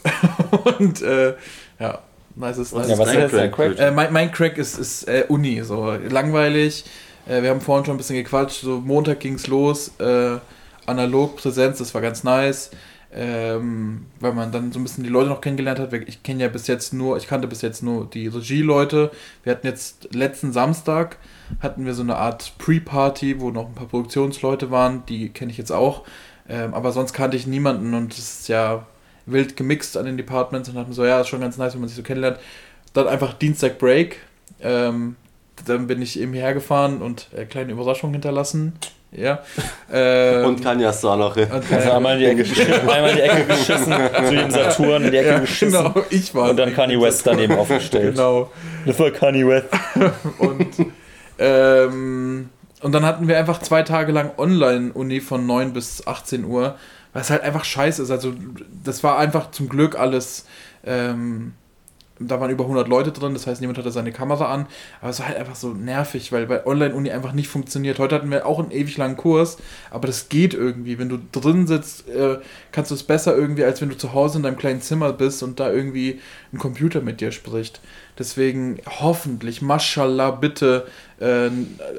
und äh, ja, nice was ist dein Crack? Crack? Äh, mein, mein Crack ist, ist äh, Uni, so langweilig. Äh, wir haben vorhin schon ein bisschen gequatscht. So Montag ging's los. Äh, analog Präsenz, das war ganz nice. Ähm, weil man dann so ein bisschen die Leute noch kennengelernt hat. Ich kenne ja bis jetzt nur, ich kannte bis jetzt nur die Regie-Leute. Wir hatten jetzt letzten Samstag hatten wir so eine Art Pre-Party, wo noch ein paar Produktionsleute waren. Die kenne ich jetzt auch. Ähm, aber sonst kannte ich niemanden und es ist ja wild gemixt an den Departments und hatten so, ja, ist schon ganz nice, wenn man sich so kennenlernt. Dann einfach Dienstag Break. Ähm, dann bin ich eben hierher gefahren und äh, kleine Überraschung hinterlassen. Ja. Ähm, Und du auch noch. und, Also äh, einmal in die Ecke geschissen, einmal in die Ecke geschissen, zu dem Saturn in die Ecke ja, geschissen genau, ich war und dann Kanye West daneben aufgestellt. Genau. Das war Kanye West. Und, ähm, und dann hatten wir einfach zwei Tage lang Online-Uni von 9 bis 18 Uhr, was halt einfach scheiße ist. Also, das war einfach zum Glück alles. Ähm, da waren über 100 Leute drin, das heißt, niemand hatte seine Kamera an. Aber es war halt einfach so nervig, weil bei Online-Uni einfach nicht funktioniert. Heute hatten wir auch einen ewig langen Kurs, aber das geht irgendwie. Wenn du drin sitzt, äh, kannst du es besser irgendwie, als wenn du zu Hause in deinem kleinen Zimmer bist und da irgendwie ein Computer mit dir spricht. Deswegen hoffentlich, mashallah, bitte äh,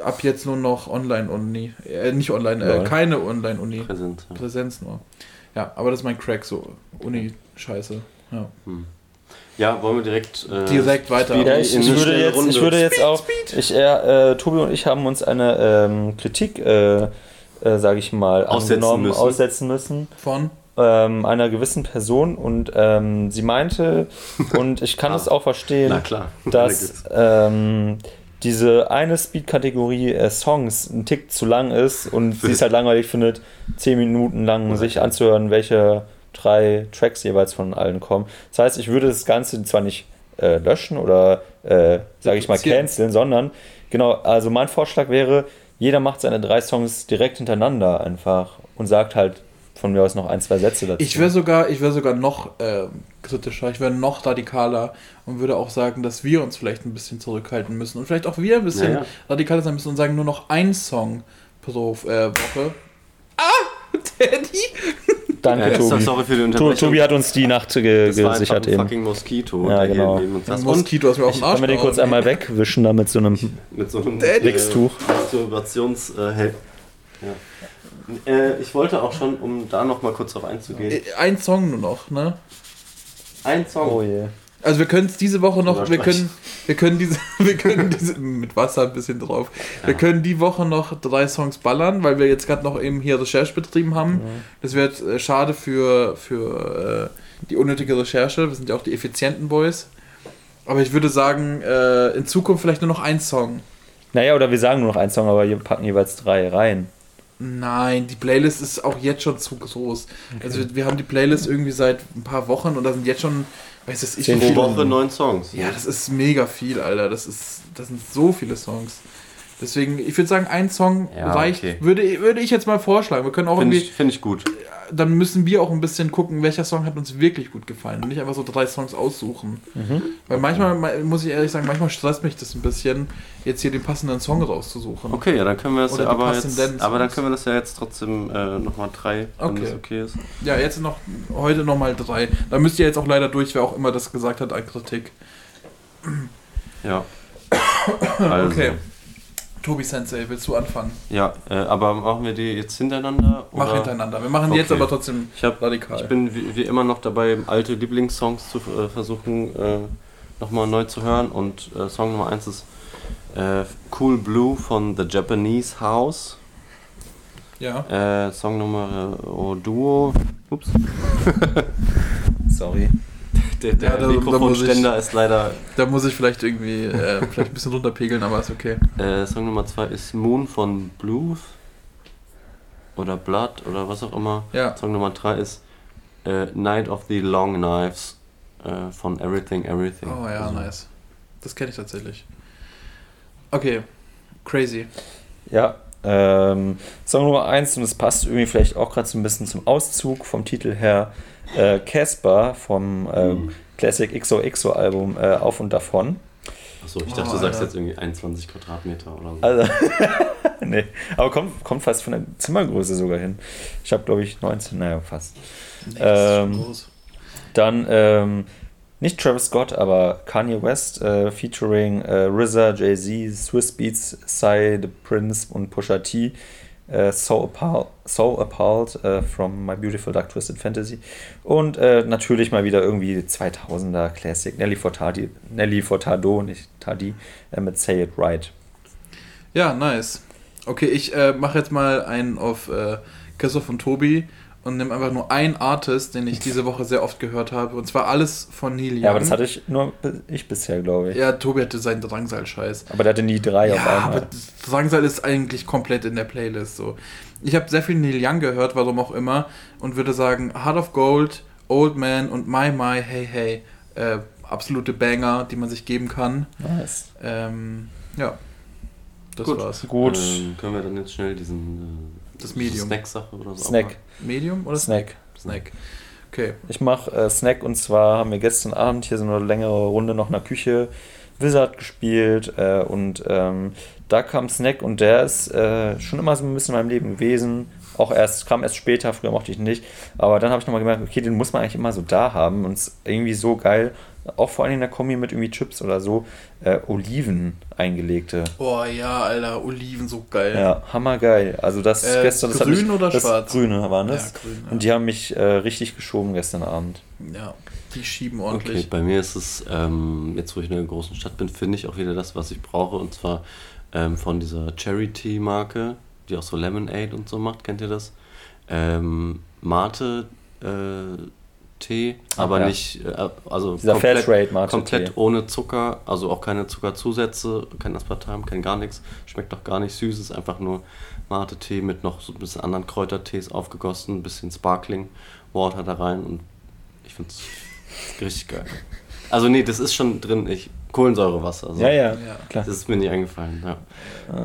ab jetzt nur noch Online-Uni. Äh, nicht Online, äh, keine Online-Uni. Präsent. Ja. Präsenz nur. Ja, aber das ist mein Crack, so Uni-Scheiße. Ja. Ja, wollen wir direkt. Äh, Direkt weiter. Ja, ich, ich, würde jetzt, ich würde jetzt auch, ich, äh, Tobi und ich haben uns eine ähm, Kritik, äh, äh, sage ich mal, Aussetzen angenommen, müssen. aussetzen müssen. Von? ähm, einer gewissen Person und ähm, sie meinte, und ich kann Ah. es auch verstehen, Na klar. dass ähm, diese eine Speed-Kategorie äh, Songs ein Tick zu lang ist und sie es halt langweilig findet, 10 Minuten lang sich anzuhören, welche drei Tracks jeweils von allen kommen. Das heißt, ich würde das Ganze zwar nicht äh, löschen oder, äh, sage ich mal, canceln, sondern genau, also mein Vorschlag wäre, jeder macht seine drei Songs direkt hintereinander einfach und sagt halt von mir aus noch ein, zwei Sätze dazu. Ich wäre sogar, ich wäre sogar noch ähm, kritischer, ich wäre noch radikaler und würde auch sagen, dass wir uns vielleicht ein bisschen zurückhalten müssen und vielleicht auch wir ein bisschen Ja, ja. radikaler sein müssen und sagen nur noch ein Song pro äh, Woche. Ah, Teddy! Danke, Ja, Tobi. sorry für die Unterbrechung. Tobi hat uns die Nacht ge das war gesichert ein eben. fucking Moskito, Ja, der genau. hier neben uns Das Moskito hast mir auf den Arsch Können wir den kurz einmal wegwischen da mit so einem mit so einem. Wichstuch? Masturbations äh, Help. Ja. Äh, ich wollte auch schon, um da noch mal kurz drauf einzugehen, Äh, Ein Song nur noch, ne? ein Song. Oh je. Also wir können es diese Woche noch, wir können, wir können diese, wir können diese, mit Wasser ein bisschen drauf, wir Ja. können die Woche noch drei Songs ballern, weil wir jetzt gerade noch eben hier Recherche betrieben haben. Das wäre äh, schade für, für äh, die unnötige Recherche, wir sind ja auch die effizienten Boys. Aber ich würde sagen, äh, in Zukunft vielleicht nur noch ein Song. Naja, oder wir sagen nur noch einen Song, aber wir packen jeweils drei rein. Nein, die Playlist ist auch jetzt schon zu groß. Also wir, wir haben die Playlist irgendwie seit ein paar Wochen und da sind jetzt schon, weiß das ich, Pro Woche neun Songs. Ja, das ist mega viel, Alter. Das ist, das sind so viele Songs. Deswegen, ich würde sagen, ein Song Ja, reicht. okay. Würde, würde ich jetzt mal vorschlagen. Wir können auch Finde irgendwie, ich, find ich gut. dann müssen wir auch ein bisschen gucken, welcher Song hat uns wirklich gut gefallen und nicht einfach so drei Songs aussuchen. Mhm. Weil manchmal, ma- muss ich ehrlich sagen, manchmal stresst mich das ein bisschen, jetzt hier den passenden Song rauszusuchen. Okay, ja, dann können wir das Oder ja aber jetzt, aber dann können wir das ja jetzt trotzdem äh, nochmal drei, wenn Okay. das okay ist. Ja, jetzt noch, heute nochmal drei. Da müsst ihr jetzt auch leider durch, wer auch immer das gesagt hat, an Kritik. Ja. Also, Okay. Tobi Sensei, willst du anfangen? Ja, äh, aber machen wir die jetzt hintereinander? Mach oder? hintereinander. Wir machen jetzt Okay. aber trotzdem Ich, hab, radikal. ich bin wie, wie immer noch dabei, alte Lieblingssongs zu äh, versuchen äh, nochmal neu zu hören. Und äh, Song Nummer 1 ist äh, Cool Blue von The Japanese House. ja. Äh, Song Nummer oh, Duo. Ups. Sorry. Der, der Ja, da- Mikrofonständer ist leider. Da muss ich vielleicht irgendwie äh, vielleicht ein bisschen runterpegeln, aber ist okay. Äh, Song Nummer 2 ist Moon von Blues. Oder Blood oder was auch immer. Ja. Song Nummer 3 ist äh, Night of the Long Knives äh, von Everything Everything. Oh ja, Also, nice. Das kenne ich tatsächlich. Okay. Crazy. Ja, ähm, Song Nummer 1 und es passt irgendwie vielleicht auch gerade so ein bisschen zum Auszug vom Titel her. Äh, Casper vom ähm, Classic XOXO Album äh, Auf und Davon. Achso, ich Oh, dachte, du sagst jetzt irgendwie 21 Quadratmeter oder so. Also, nee, aber kommt, kommt fast von der Zimmergröße sogar hin. Ich habe, glaube ich, 19, naja, fast. Nee, das ist schon Ähm, groß. Dann ähm, nicht Travis Scott, aber Kanye West äh, featuring äh, RZA, Jay-Z, Swiss Beats, Psy, The Prince und Pusha T. Äh, so, Apart, so Apart äh, from My Beautiful Dark Twisted Fantasy. Und äh, natürlich mal wieder irgendwie 2000er Classic. Nelly Furtado, Nelly Furtado nicht Tadi, mit Say It Right. Ja, nice. Okay, ich äh, mache jetzt mal einen auf äh, Christoph und Tobi und nehme einfach nur einen Artist, den ich diese Woche sehr oft gehört habe. Und zwar alles von Neil Young. Ja, aber das hatte ich nur ich bisher, glaube ich. Ja, Tobi hatte seinen Drangsal-Scheiß. Aber der hatte nie drei auf Ja, einmal. aber Drangsal ist eigentlich komplett in der Playlist so. Ich habe sehr viel Neil Young gehört, warum auch immer, und würde sagen, Heart of Gold, Old Man und My My Hey Hey. Äh, absolute Banger, die man sich geben kann. Nice. Ähm, ja. Das Gut. war's. Gut. Ähm, können wir dann jetzt schnell diesen äh, Das Medium. Snack-Sache oder so Snack. Medium oder Snack. Snack? Okay. Ich mache äh, Snack und zwar haben wir gestern Abend hier so eine längere Runde noch in der Küche Wizard gespielt äh, und ähm, da kam Snack und der ist äh, schon immer so ein bisschen in meinem Leben gewesen. Auch erst, kam erst später, früher mochte ich ihn nicht. Aber dann habe ich nochmal gemerkt, okay, den muss man eigentlich immer so da haben und es ist irgendwie so geil. Auch vor allem in der Kombi mit irgendwie Chips oder so. Äh, Oliven eingelegte. Oh ja, Alter, Oliven, so geil. Ja, hammergeil. Also das Äh, gestern, das hat grün mich, oder das schwarz? Grüne waren das. Ja, grün, ja. Und die haben mich äh, richtig geschoben gestern Abend. Ja, die schieben Okay, ordentlich. bei mir ist es, ähm, jetzt wo ich in einer großen Stadt bin, finde ich auch wieder das, was ich brauche. Und zwar ähm, von dieser Charity-Marke, die auch so Lemonade und so macht. Kennt ihr das? Ähm, Mate äh, Tee, aber ja. nicht, äh, also Dieser komplett Tee. ohne Zucker, also auch keine Zuckerzusätze, kein Aspartam, kein gar nichts. Schmeckt auch gar nicht süß, ist einfach nur Mate-Tee mit noch so ein bisschen anderen Kräutertees aufgegossen, ein bisschen Sparkling Water da rein und ich finde es richtig geil. Also nee, das ist schon drin. Ich Kohlensäurewasser. So. Ja, ja, Ja. klar. Das ist mir nicht eingefallen. Ja.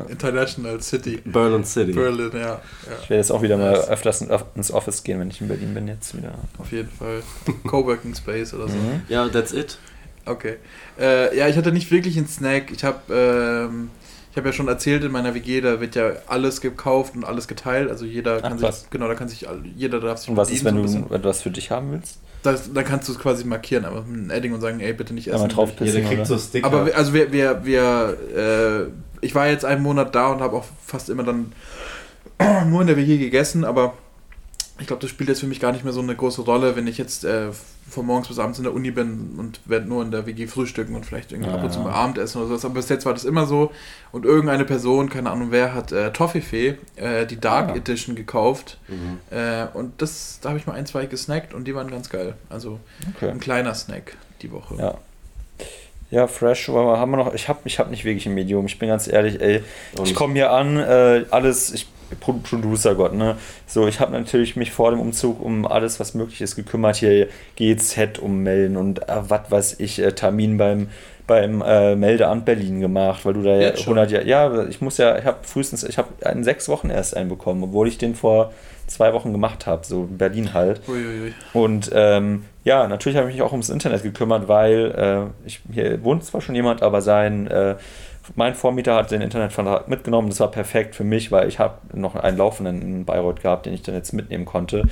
International City. Berlin City. Berlin, ja. ja. Ich werde jetzt auch wieder mal öfters in- ins Office gehen, wenn ich in Berlin bin jetzt wieder. Auf jeden Fall. Coworking Space oder so. Mhm. Ja, that's it. Okay. Äh, ja, ich hatte nicht wirklich einen Snack. Ich habe ähm, ich habe ja schon erzählt in meiner WG, da wird ja alles gekauft und alles geteilt. Also jeder Ach, kann was? sich genau, da kann sich all- jeder darf sich Und was ist, wenn so du etwas für dich haben willst? Das, dann kannst du es quasi markieren, aber mit einem Edding und sagen, ey, bitte nicht essen. Einmal drauf pissen, kriegt oder? so Sticker. Aber wir, also wir, wir, wir äh, ich war jetzt einen Monat da und habe auch fast immer dann nur in der WG gegessen, aber ich glaube, das spielt jetzt für mich gar nicht mehr so eine große Rolle, wenn ich jetzt äh, von morgens bis abends in der Uni bin und werde nur in der WG frühstücken und vielleicht irgendwie Ja, ab und zu ja. mal Abendessen oder sowas. Aber bis jetzt war das immer so. Und irgendeine Person, keine Ahnung wer, hat äh, Toffifee, äh, die Dark Ah. Edition gekauft. Mhm. Äh, und das, da habe ich mal ein, zwei gesnackt und die waren ganz geil. Also Okay. ein kleiner Snack die Woche. Ja. Ja, Fresh, aber haben wir noch. Ich habe ich hab nicht wirklich ein Medium. Ich bin ganz ehrlich, ey. Und Ich komme hier an, äh, alles, ich Pro Producer Gott, ne? So, ich habe natürlich mich vor dem Umzug um alles, was möglich ist, gekümmert. Hier GZ ummelden und äh, was weiß ich, äh, Termin beim beim äh, Meldeamt Berlin gemacht, weil du da ja Jetzt schon? 100 Jahre, ja, ich muss ja, ich habe frühestens, ich habe in sechs Wochen erst einen bekommen, obwohl ich den vor zwei Wochen gemacht habe, so in Berlin halt. Uiuiui. Und ähm, ja, natürlich habe ich mich auch ums Internet gekümmert, weil äh, ich, hier wohnt zwar schon jemand, aber sein äh, mein Vormieter hat den Internetvertrag mitgenommen. Das war perfekt für mich, weil ich habe noch einen laufenden in Bayreuth gehabt, den ich dann jetzt mitnehmen konnte.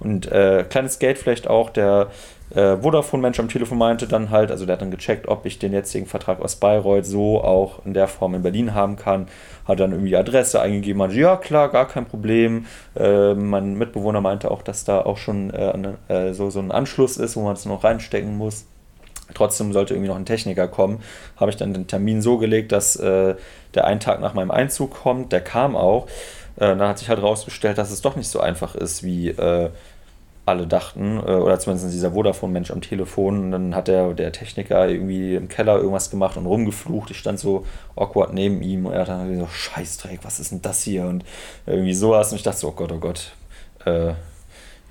Und äh, kleines Geld vielleicht auch, der äh, Vodafone-Mensch am Telefon meinte dann halt, also der hat dann gecheckt, ob ich den jetzigen Vertrag aus Bayreuth so auch in der Form in Berlin haben kann. Hat dann irgendwie die Adresse eingegeben, meinte, ja klar, gar kein Problem. Äh, mein Mitbewohner meinte auch, dass da auch schon äh, äh, so, so ein Anschluss ist, wo man es noch reinstecken muss. Trotzdem sollte irgendwie noch ein Techniker kommen. Habe ich dann den Termin so gelegt, dass äh, der einen Tag nach meinem Einzug kommt. Der kam auch. Äh, dann hat sich halt rausgestellt, dass es doch nicht so einfach ist, wie äh, alle dachten. Äh, oder zumindest dieser Vodafone-Mensch am Telefon. Und dann hat der, der Techniker irgendwie im Keller irgendwas gemacht und rumgeflucht. Ich stand so awkward neben ihm und er hat dann so, Scheißdreck, was ist denn das hier? Und irgendwie sowas. Und ich dachte so, oh Gott, oh Gott.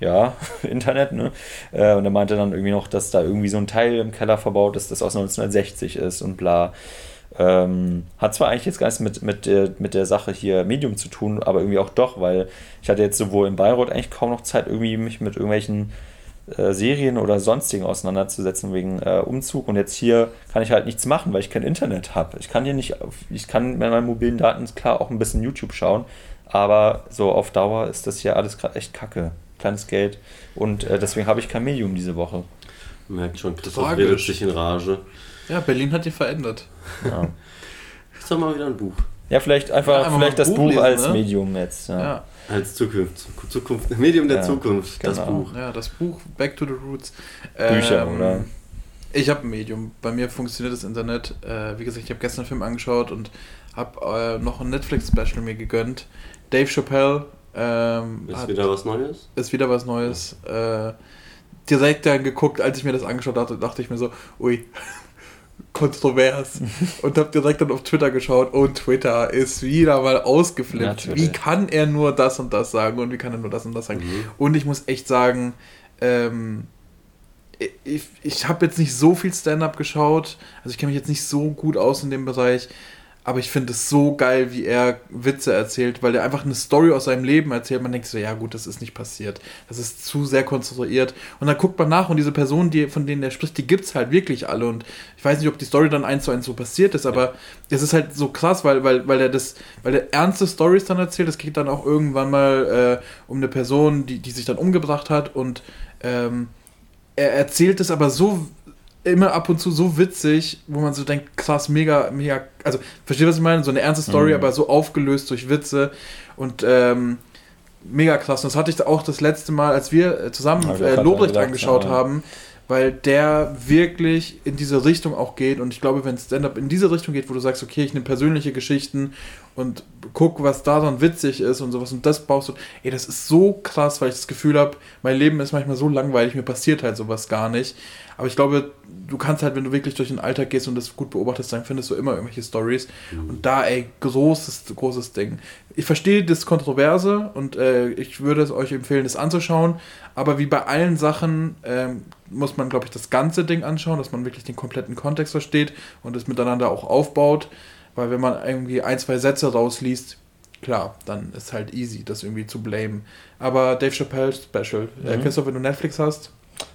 Äh, ja, Internet, ne? Äh, und er meinte dann irgendwie noch, dass da irgendwie so ein Teil im Keller verbaut ist, das aus 1960 ist und bla. Ähm, hat zwar eigentlich jetzt gar nichts mit, mit, der, mit der Sache hier Medium zu tun, aber irgendwie auch doch, weil ich hatte jetzt sowohl in Bayreuth eigentlich kaum noch Zeit, irgendwie mich mit irgendwelchen äh, Serien oder sonstigen auseinanderzusetzen wegen äh, Umzug und jetzt hier kann ich halt nichts machen, weil ich kein Internet habe. Ich kann hier nicht, ich kann mit meinen mobilen Daten klar auch ein bisschen YouTube schauen, aber so auf Dauer ist das hier alles gerade echt kacke. Kleines Geld und äh, deswegen habe ich kein Medium diese Woche. Merkt schon, Christoph Tragisch. redet sich in Rage. Ja, Berlin hat die verändert. Ja, Ist doch mal wieder ein Buch. ja vielleicht einfach, Ja, vielleicht das ein Buch, Buch lesen, als ne? Medium jetzt. Ja. Ja, Als Zukunft. Zukunft Medium der Ja, Zukunft, das genau. Buch. ja, das Buch Back to the Roots. Bücher, Ähm, oder? Ich habe ein Medium. Bei mir funktioniert das Internet. Äh, wie gesagt, ich habe gestern einen Film angeschaut und habe äh, noch ein Netflix-Special mir gegönnt. Dave Chappelle ähm, Ist hat, wieder was Neues? ist wieder was Neues. Äh, direkt dann geguckt, als ich mir das angeschaut hatte, dachte ich mir so, ui, kontrovers. und habe direkt dann auf Twitter geschaut und Twitter ist wieder mal ausgeflippt. Natürlich. Wie kann er nur das und das sagen und wie kann er nur das und das sagen? Mhm. Und ich muss echt sagen, ähm, ich, ich habe jetzt nicht so viel Stand-up geschaut, also ich kenne mich jetzt nicht so gut aus in dem Bereich, aber ich finde es so geil, wie er Witze erzählt, weil er einfach eine Story aus seinem Leben erzählt. Man denkt so, ja gut, das ist nicht passiert. Das ist zu sehr konstruiert. Und dann guckt man nach und diese Personen, die, von denen er spricht, die gibt es halt wirklich alle. Und ich weiß nicht, ob die Story dann eins zu eins so passiert ist, aber es ist halt so krass, weil, weil, weil er das, weil er ernste Stories dann erzählt. Es geht dann auch irgendwann mal äh, um eine Person, die, die sich dann umgebracht hat und ähm, er erzählt es aber so immer ab und zu so witzig, wo man so denkt, krass, mega, mega, also versteht was ich meine? So eine ernste Story, Mhm. aber so aufgelöst durch Witze und ähm, mega krass. Und das hatte ich auch das letzte Mal, als wir äh, zusammen äh, Lobrecht angeschaut ja. haben, weil der wirklich in diese Richtung auch geht und ich glaube, wenn Stand-Up in diese Richtung geht, wo du sagst, okay, ich nehme persönliche Geschichten und guck, was da dann witzig ist und sowas und das baust du. Ey, das ist so krass, weil ich das Gefühl habe, mein Leben ist manchmal so langweilig, mir passiert halt sowas gar nicht. Aber ich glaube, du kannst halt, wenn du wirklich durch den Alltag gehst und das gut beobachtest, dann findest du immer irgendwelche Stories. Mhm. Und da, ey, großes, großes Ding. Ich verstehe das Kontroverse und äh, ich würde es euch empfehlen, das anzuschauen. Aber wie bei allen Sachen ähm, muss man, glaube ich, das ganze Ding anschauen, dass man wirklich den kompletten Kontext versteht und es miteinander auch aufbaut. Weil wenn man irgendwie ein, zwei Sätze rausliest, klar, dann ist halt easy, das irgendwie zu blamen. Aber Dave Chappelle Special. Äh, mhm. Äh, Christoph, wenn du Netflix hast,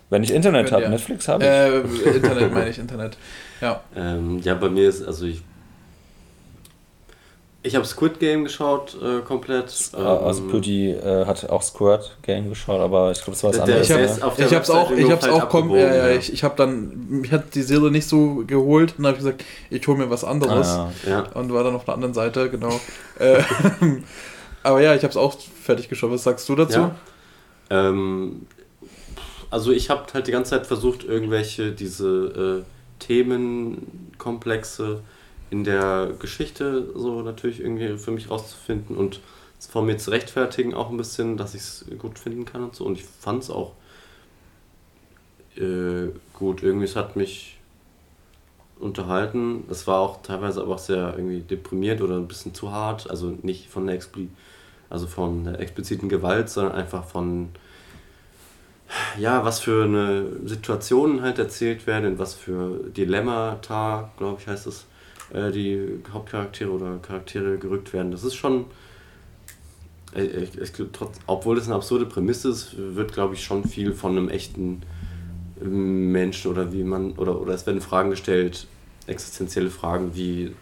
wenn ich Internet habe, ja. Netflix habe ich. Äh, Internet meine ich, Internet. Ja. Ähm, ja, bei mir ist, also ich. Ich habe Squid Game geschaut, äh, komplett. Ähm, also Pütti äh, hat auch Squid Game geschaut, aber ich glaube, das war was anderes. Ich habe ich hab's auch, ich hab's auch kom ja, ja, ich, ich habe dann, mich hat die Serie nicht so geholt und dann habe ich gesagt, ich hole mir was anderes. Ah, ja. Und war dann auf der anderen Seite, genau. Äh, aber ja, ich habe es auch fertig geschaut. Was sagst du dazu? Ja. Ähm, also ich habe halt die ganze Zeit versucht, irgendwelche diese äh, Themenkomplexe in der Geschichte so natürlich irgendwie für mich rauszufinden und vor mir zu rechtfertigen auch ein bisschen, dass ich es gut finden kann und so. Und ich fand es auch äh, gut. Irgendwie, es hat mich unterhalten. Es war auch teilweise aber auch sehr irgendwie deprimiert oder ein bisschen zu hart. Also nicht von der, Expli also von der expliziten Gewalt, sondern einfach von ja, was für eine Situationen halt erzählt werden, in was für Dilemmata, glaube ich, heißt es, äh, die Hauptcharaktere oder Charaktere gerückt werden. Das ist schon, äh, ich, ich, trotz, obwohl es eine absurde Prämisse ist, wird, glaube ich, schon viel von einem echten Menschen oder wie man, oder, oder es werden Fragen gestellt, existenzielle Fragen, wie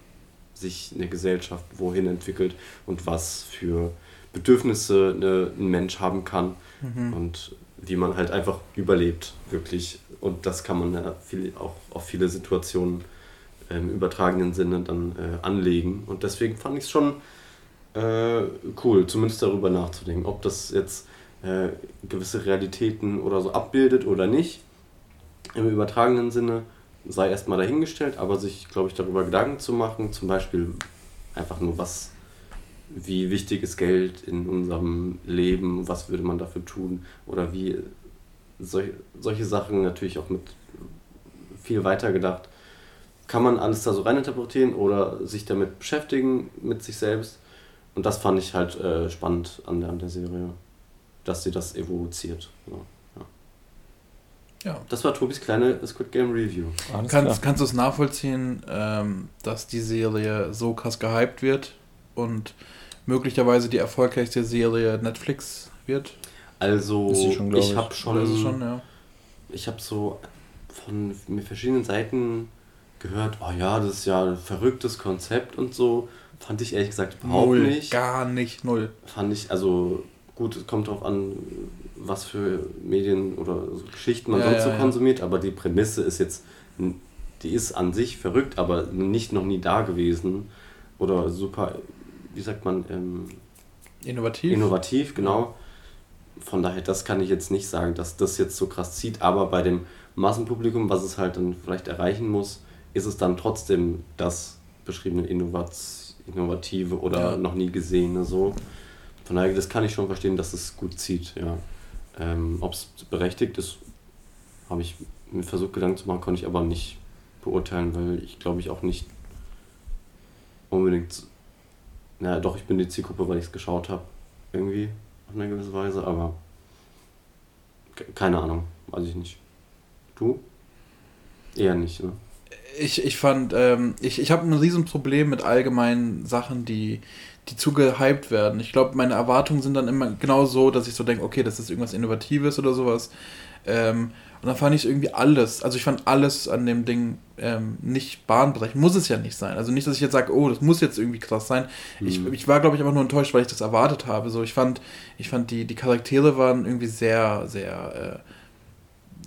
sich eine Gesellschaft wohin entwickelt und was für Bedürfnisse eine, ein Mensch haben kann. Mhm. Und wie man halt einfach überlebt, wirklich. Und das kann man ja viel, auch auf viele Situationen im übertragenen Sinne dann äh, anlegen. Und deswegen fand ich es schon äh, cool, zumindest darüber nachzudenken, ob das jetzt äh, gewisse Realitäten oder so abbildet oder nicht. Im übertragenen Sinne sei erstmal dahingestellt, aber sich, glaube ich, darüber Gedanken zu machen, zum Beispiel einfach nur, was wie wichtig ist Geld in unserem Leben, was würde man dafür tun oder wie solche, solche Sachen natürlich auch mit viel weiter gedacht. Kann man alles da so reininterpretieren oder sich damit beschäftigen, mit sich selbst? Und das fand ich halt äh, spannend an der, an der Serie, dass sie das evoziert. Ja, ja. ja. Das war Tobis kleine Squid Game Review. Kannst, kannst du es nachvollziehen, ähm, dass die Serie so krass gehypt wird und möglicherweise die erfolgreichste Serie Netflix wird. Also schon, ich habe schon, schon ja. ich habe so von verschiedenen Seiten gehört, oh ja, das ist ja ein verrücktes Konzept und so. Fand ich ehrlich gesagt überhaupt null, nicht. Gar nicht, null. Fand ich, also gut, es kommt darauf an, was für Medien oder Geschichten man ja, sonst so ja, konsumiert, aber die Prämisse ist jetzt, die ist an sich verrückt, aber nicht noch nie da gewesen oder super wie sagt man, ähm, innovativ. Innovativ, genau. Von daher, das kann ich jetzt nicht sagen, dass das jetzt so krass zieht, aber bei dem Massenpublikum, was es halt dann vielleicht erreichen muss, ist es dann trotzdem das beschriebene Innovat Innovative oder ja. noch nie gesehene so. Von daher, das kann ich schon verstehen, dass es gut zieht, ja. Ähm, Ob es berechtigt ist, habe ich mir versucht, Gedanken zu machen, konnte ich aber nicht beurteilen, weil ich glaube ich auch nicht unbedingt ja, doch, ich bin die Zielgruppe, weil ich es geschaut habe. Irgendwie, auf eine gewisse Weise, aber keine Ahnung, weiß ich nicht. Du? Eher nicht, ne? Ich, ich fand, ähm, ich, ich habe ein Riesenproblem mit allgemeinen Sachen, die, die zu gehypt werden. Ich glaube, meine Erwartungen sind dann immer genau so, dass ich so denke, okay, das ist irgendwas Innovatives oder sowas. Ähm, und dann fand ich irgendwie alles, also ich fand alles an dem Ding ähm, nicht bahnbrechend. Muss es ja nicht sein. Also nicht, dass ich jetzt sage, oh, das muss jetzt irgendwie krass sein. Mhm. Ich, ich war, glaube ich, einfach nur enttäuscht, weil ich das erwartet habe. So, ich fand, ich fand die, die Charaktere waren irgendwie sehr, sehr, äh,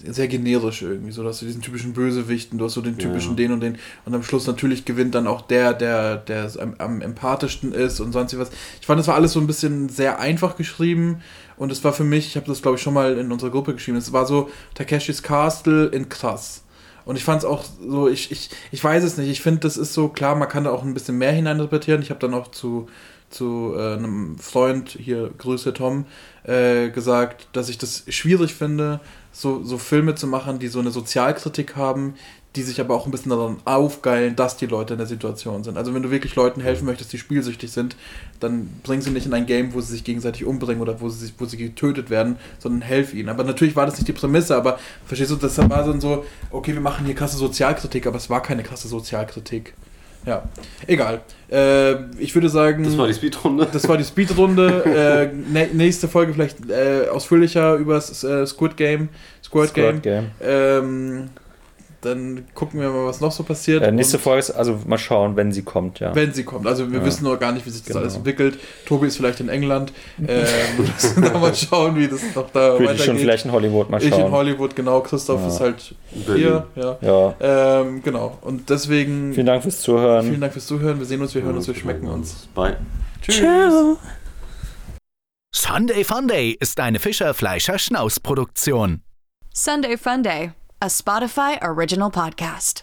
sehr generisch irgendwie. So, dass du diesen typischen Bösewichten, du hast so den typischen ja. den und den. Und am Schluss natürlich gewinnt dann auch der, der, der am, am empathischsten ist und sonst was. Ich fand, das war alles so ein bisschen sehr einfach geschrieben. Und es war für mich, ich habe das glaube ich schon mal in unserer Gruppe geschrieben, es war so Takeshis Castle in krass. Und ich fand es auch so, ich, ich, ich weiß es nicht, ich finde, das ist so klar, man kann da auch ein bisschen mehr hineininterpretieren. Ich habe dann auch zu, zu äh, einem Freund, hier Grüße Tom, äh, gesagt, dass ich das schwierig finde, so, so Filme zu machen, die so eine Sozialkritik haben, die sich aber auch ein bisschen daran aufgeilen, dass die Leute in der Situation sind. Also wenn du wirklich Leuten helfen möchtest, die spielsüchtig sind, dann bring sie nicht in ein Game, wo sie sich gegenseitig umbringen oder wo sie, wo sie getötet werden, sondern helf ihnen. Aber natürlich war das nicht die Prämisse, aber verstehst du, das war dann so, okay, wir machen hier krasse Sozialkritik, aber es war keine krasse Sozialkritik. Ja, egal. Äh, ich würde sagen. Das war die Speedrunde. Das war die Speedrunde. äh, nächste Folge vielleicht äh, ausführlicher über das äh, Squid Game. Squid, Squid Game. Game. Ähm, dann gucken wir mal, was noch so passiert. Äh, nächste Folge ist, also mal schauen, wenn sie kommt, ja. Wenn sie kommt. Also wir Ja. wissen noch gar nicht, wie sich das Genau. alles entwickelt. Tobi ist vielleicht in England. Ähm, wir müssen da mal schauen, wie das noch da Würde ich schon vielleicht in Hollywood mal Ich in schauen. Hollywood, genau. Christoph Ja. ist halt hier. Ja. ja. Ähm, genau. Und deswegen Vielen Dank fürs Zuhören. vielen Dank fürs Zuhören. Wir sehen uns, wir hören uns, wir schmecken uns. Bye. Tschüss. Sunday Funday ist eine Fischer Fleischer Schnaus Produktion. Sunday Funday, a Spotify original podcast.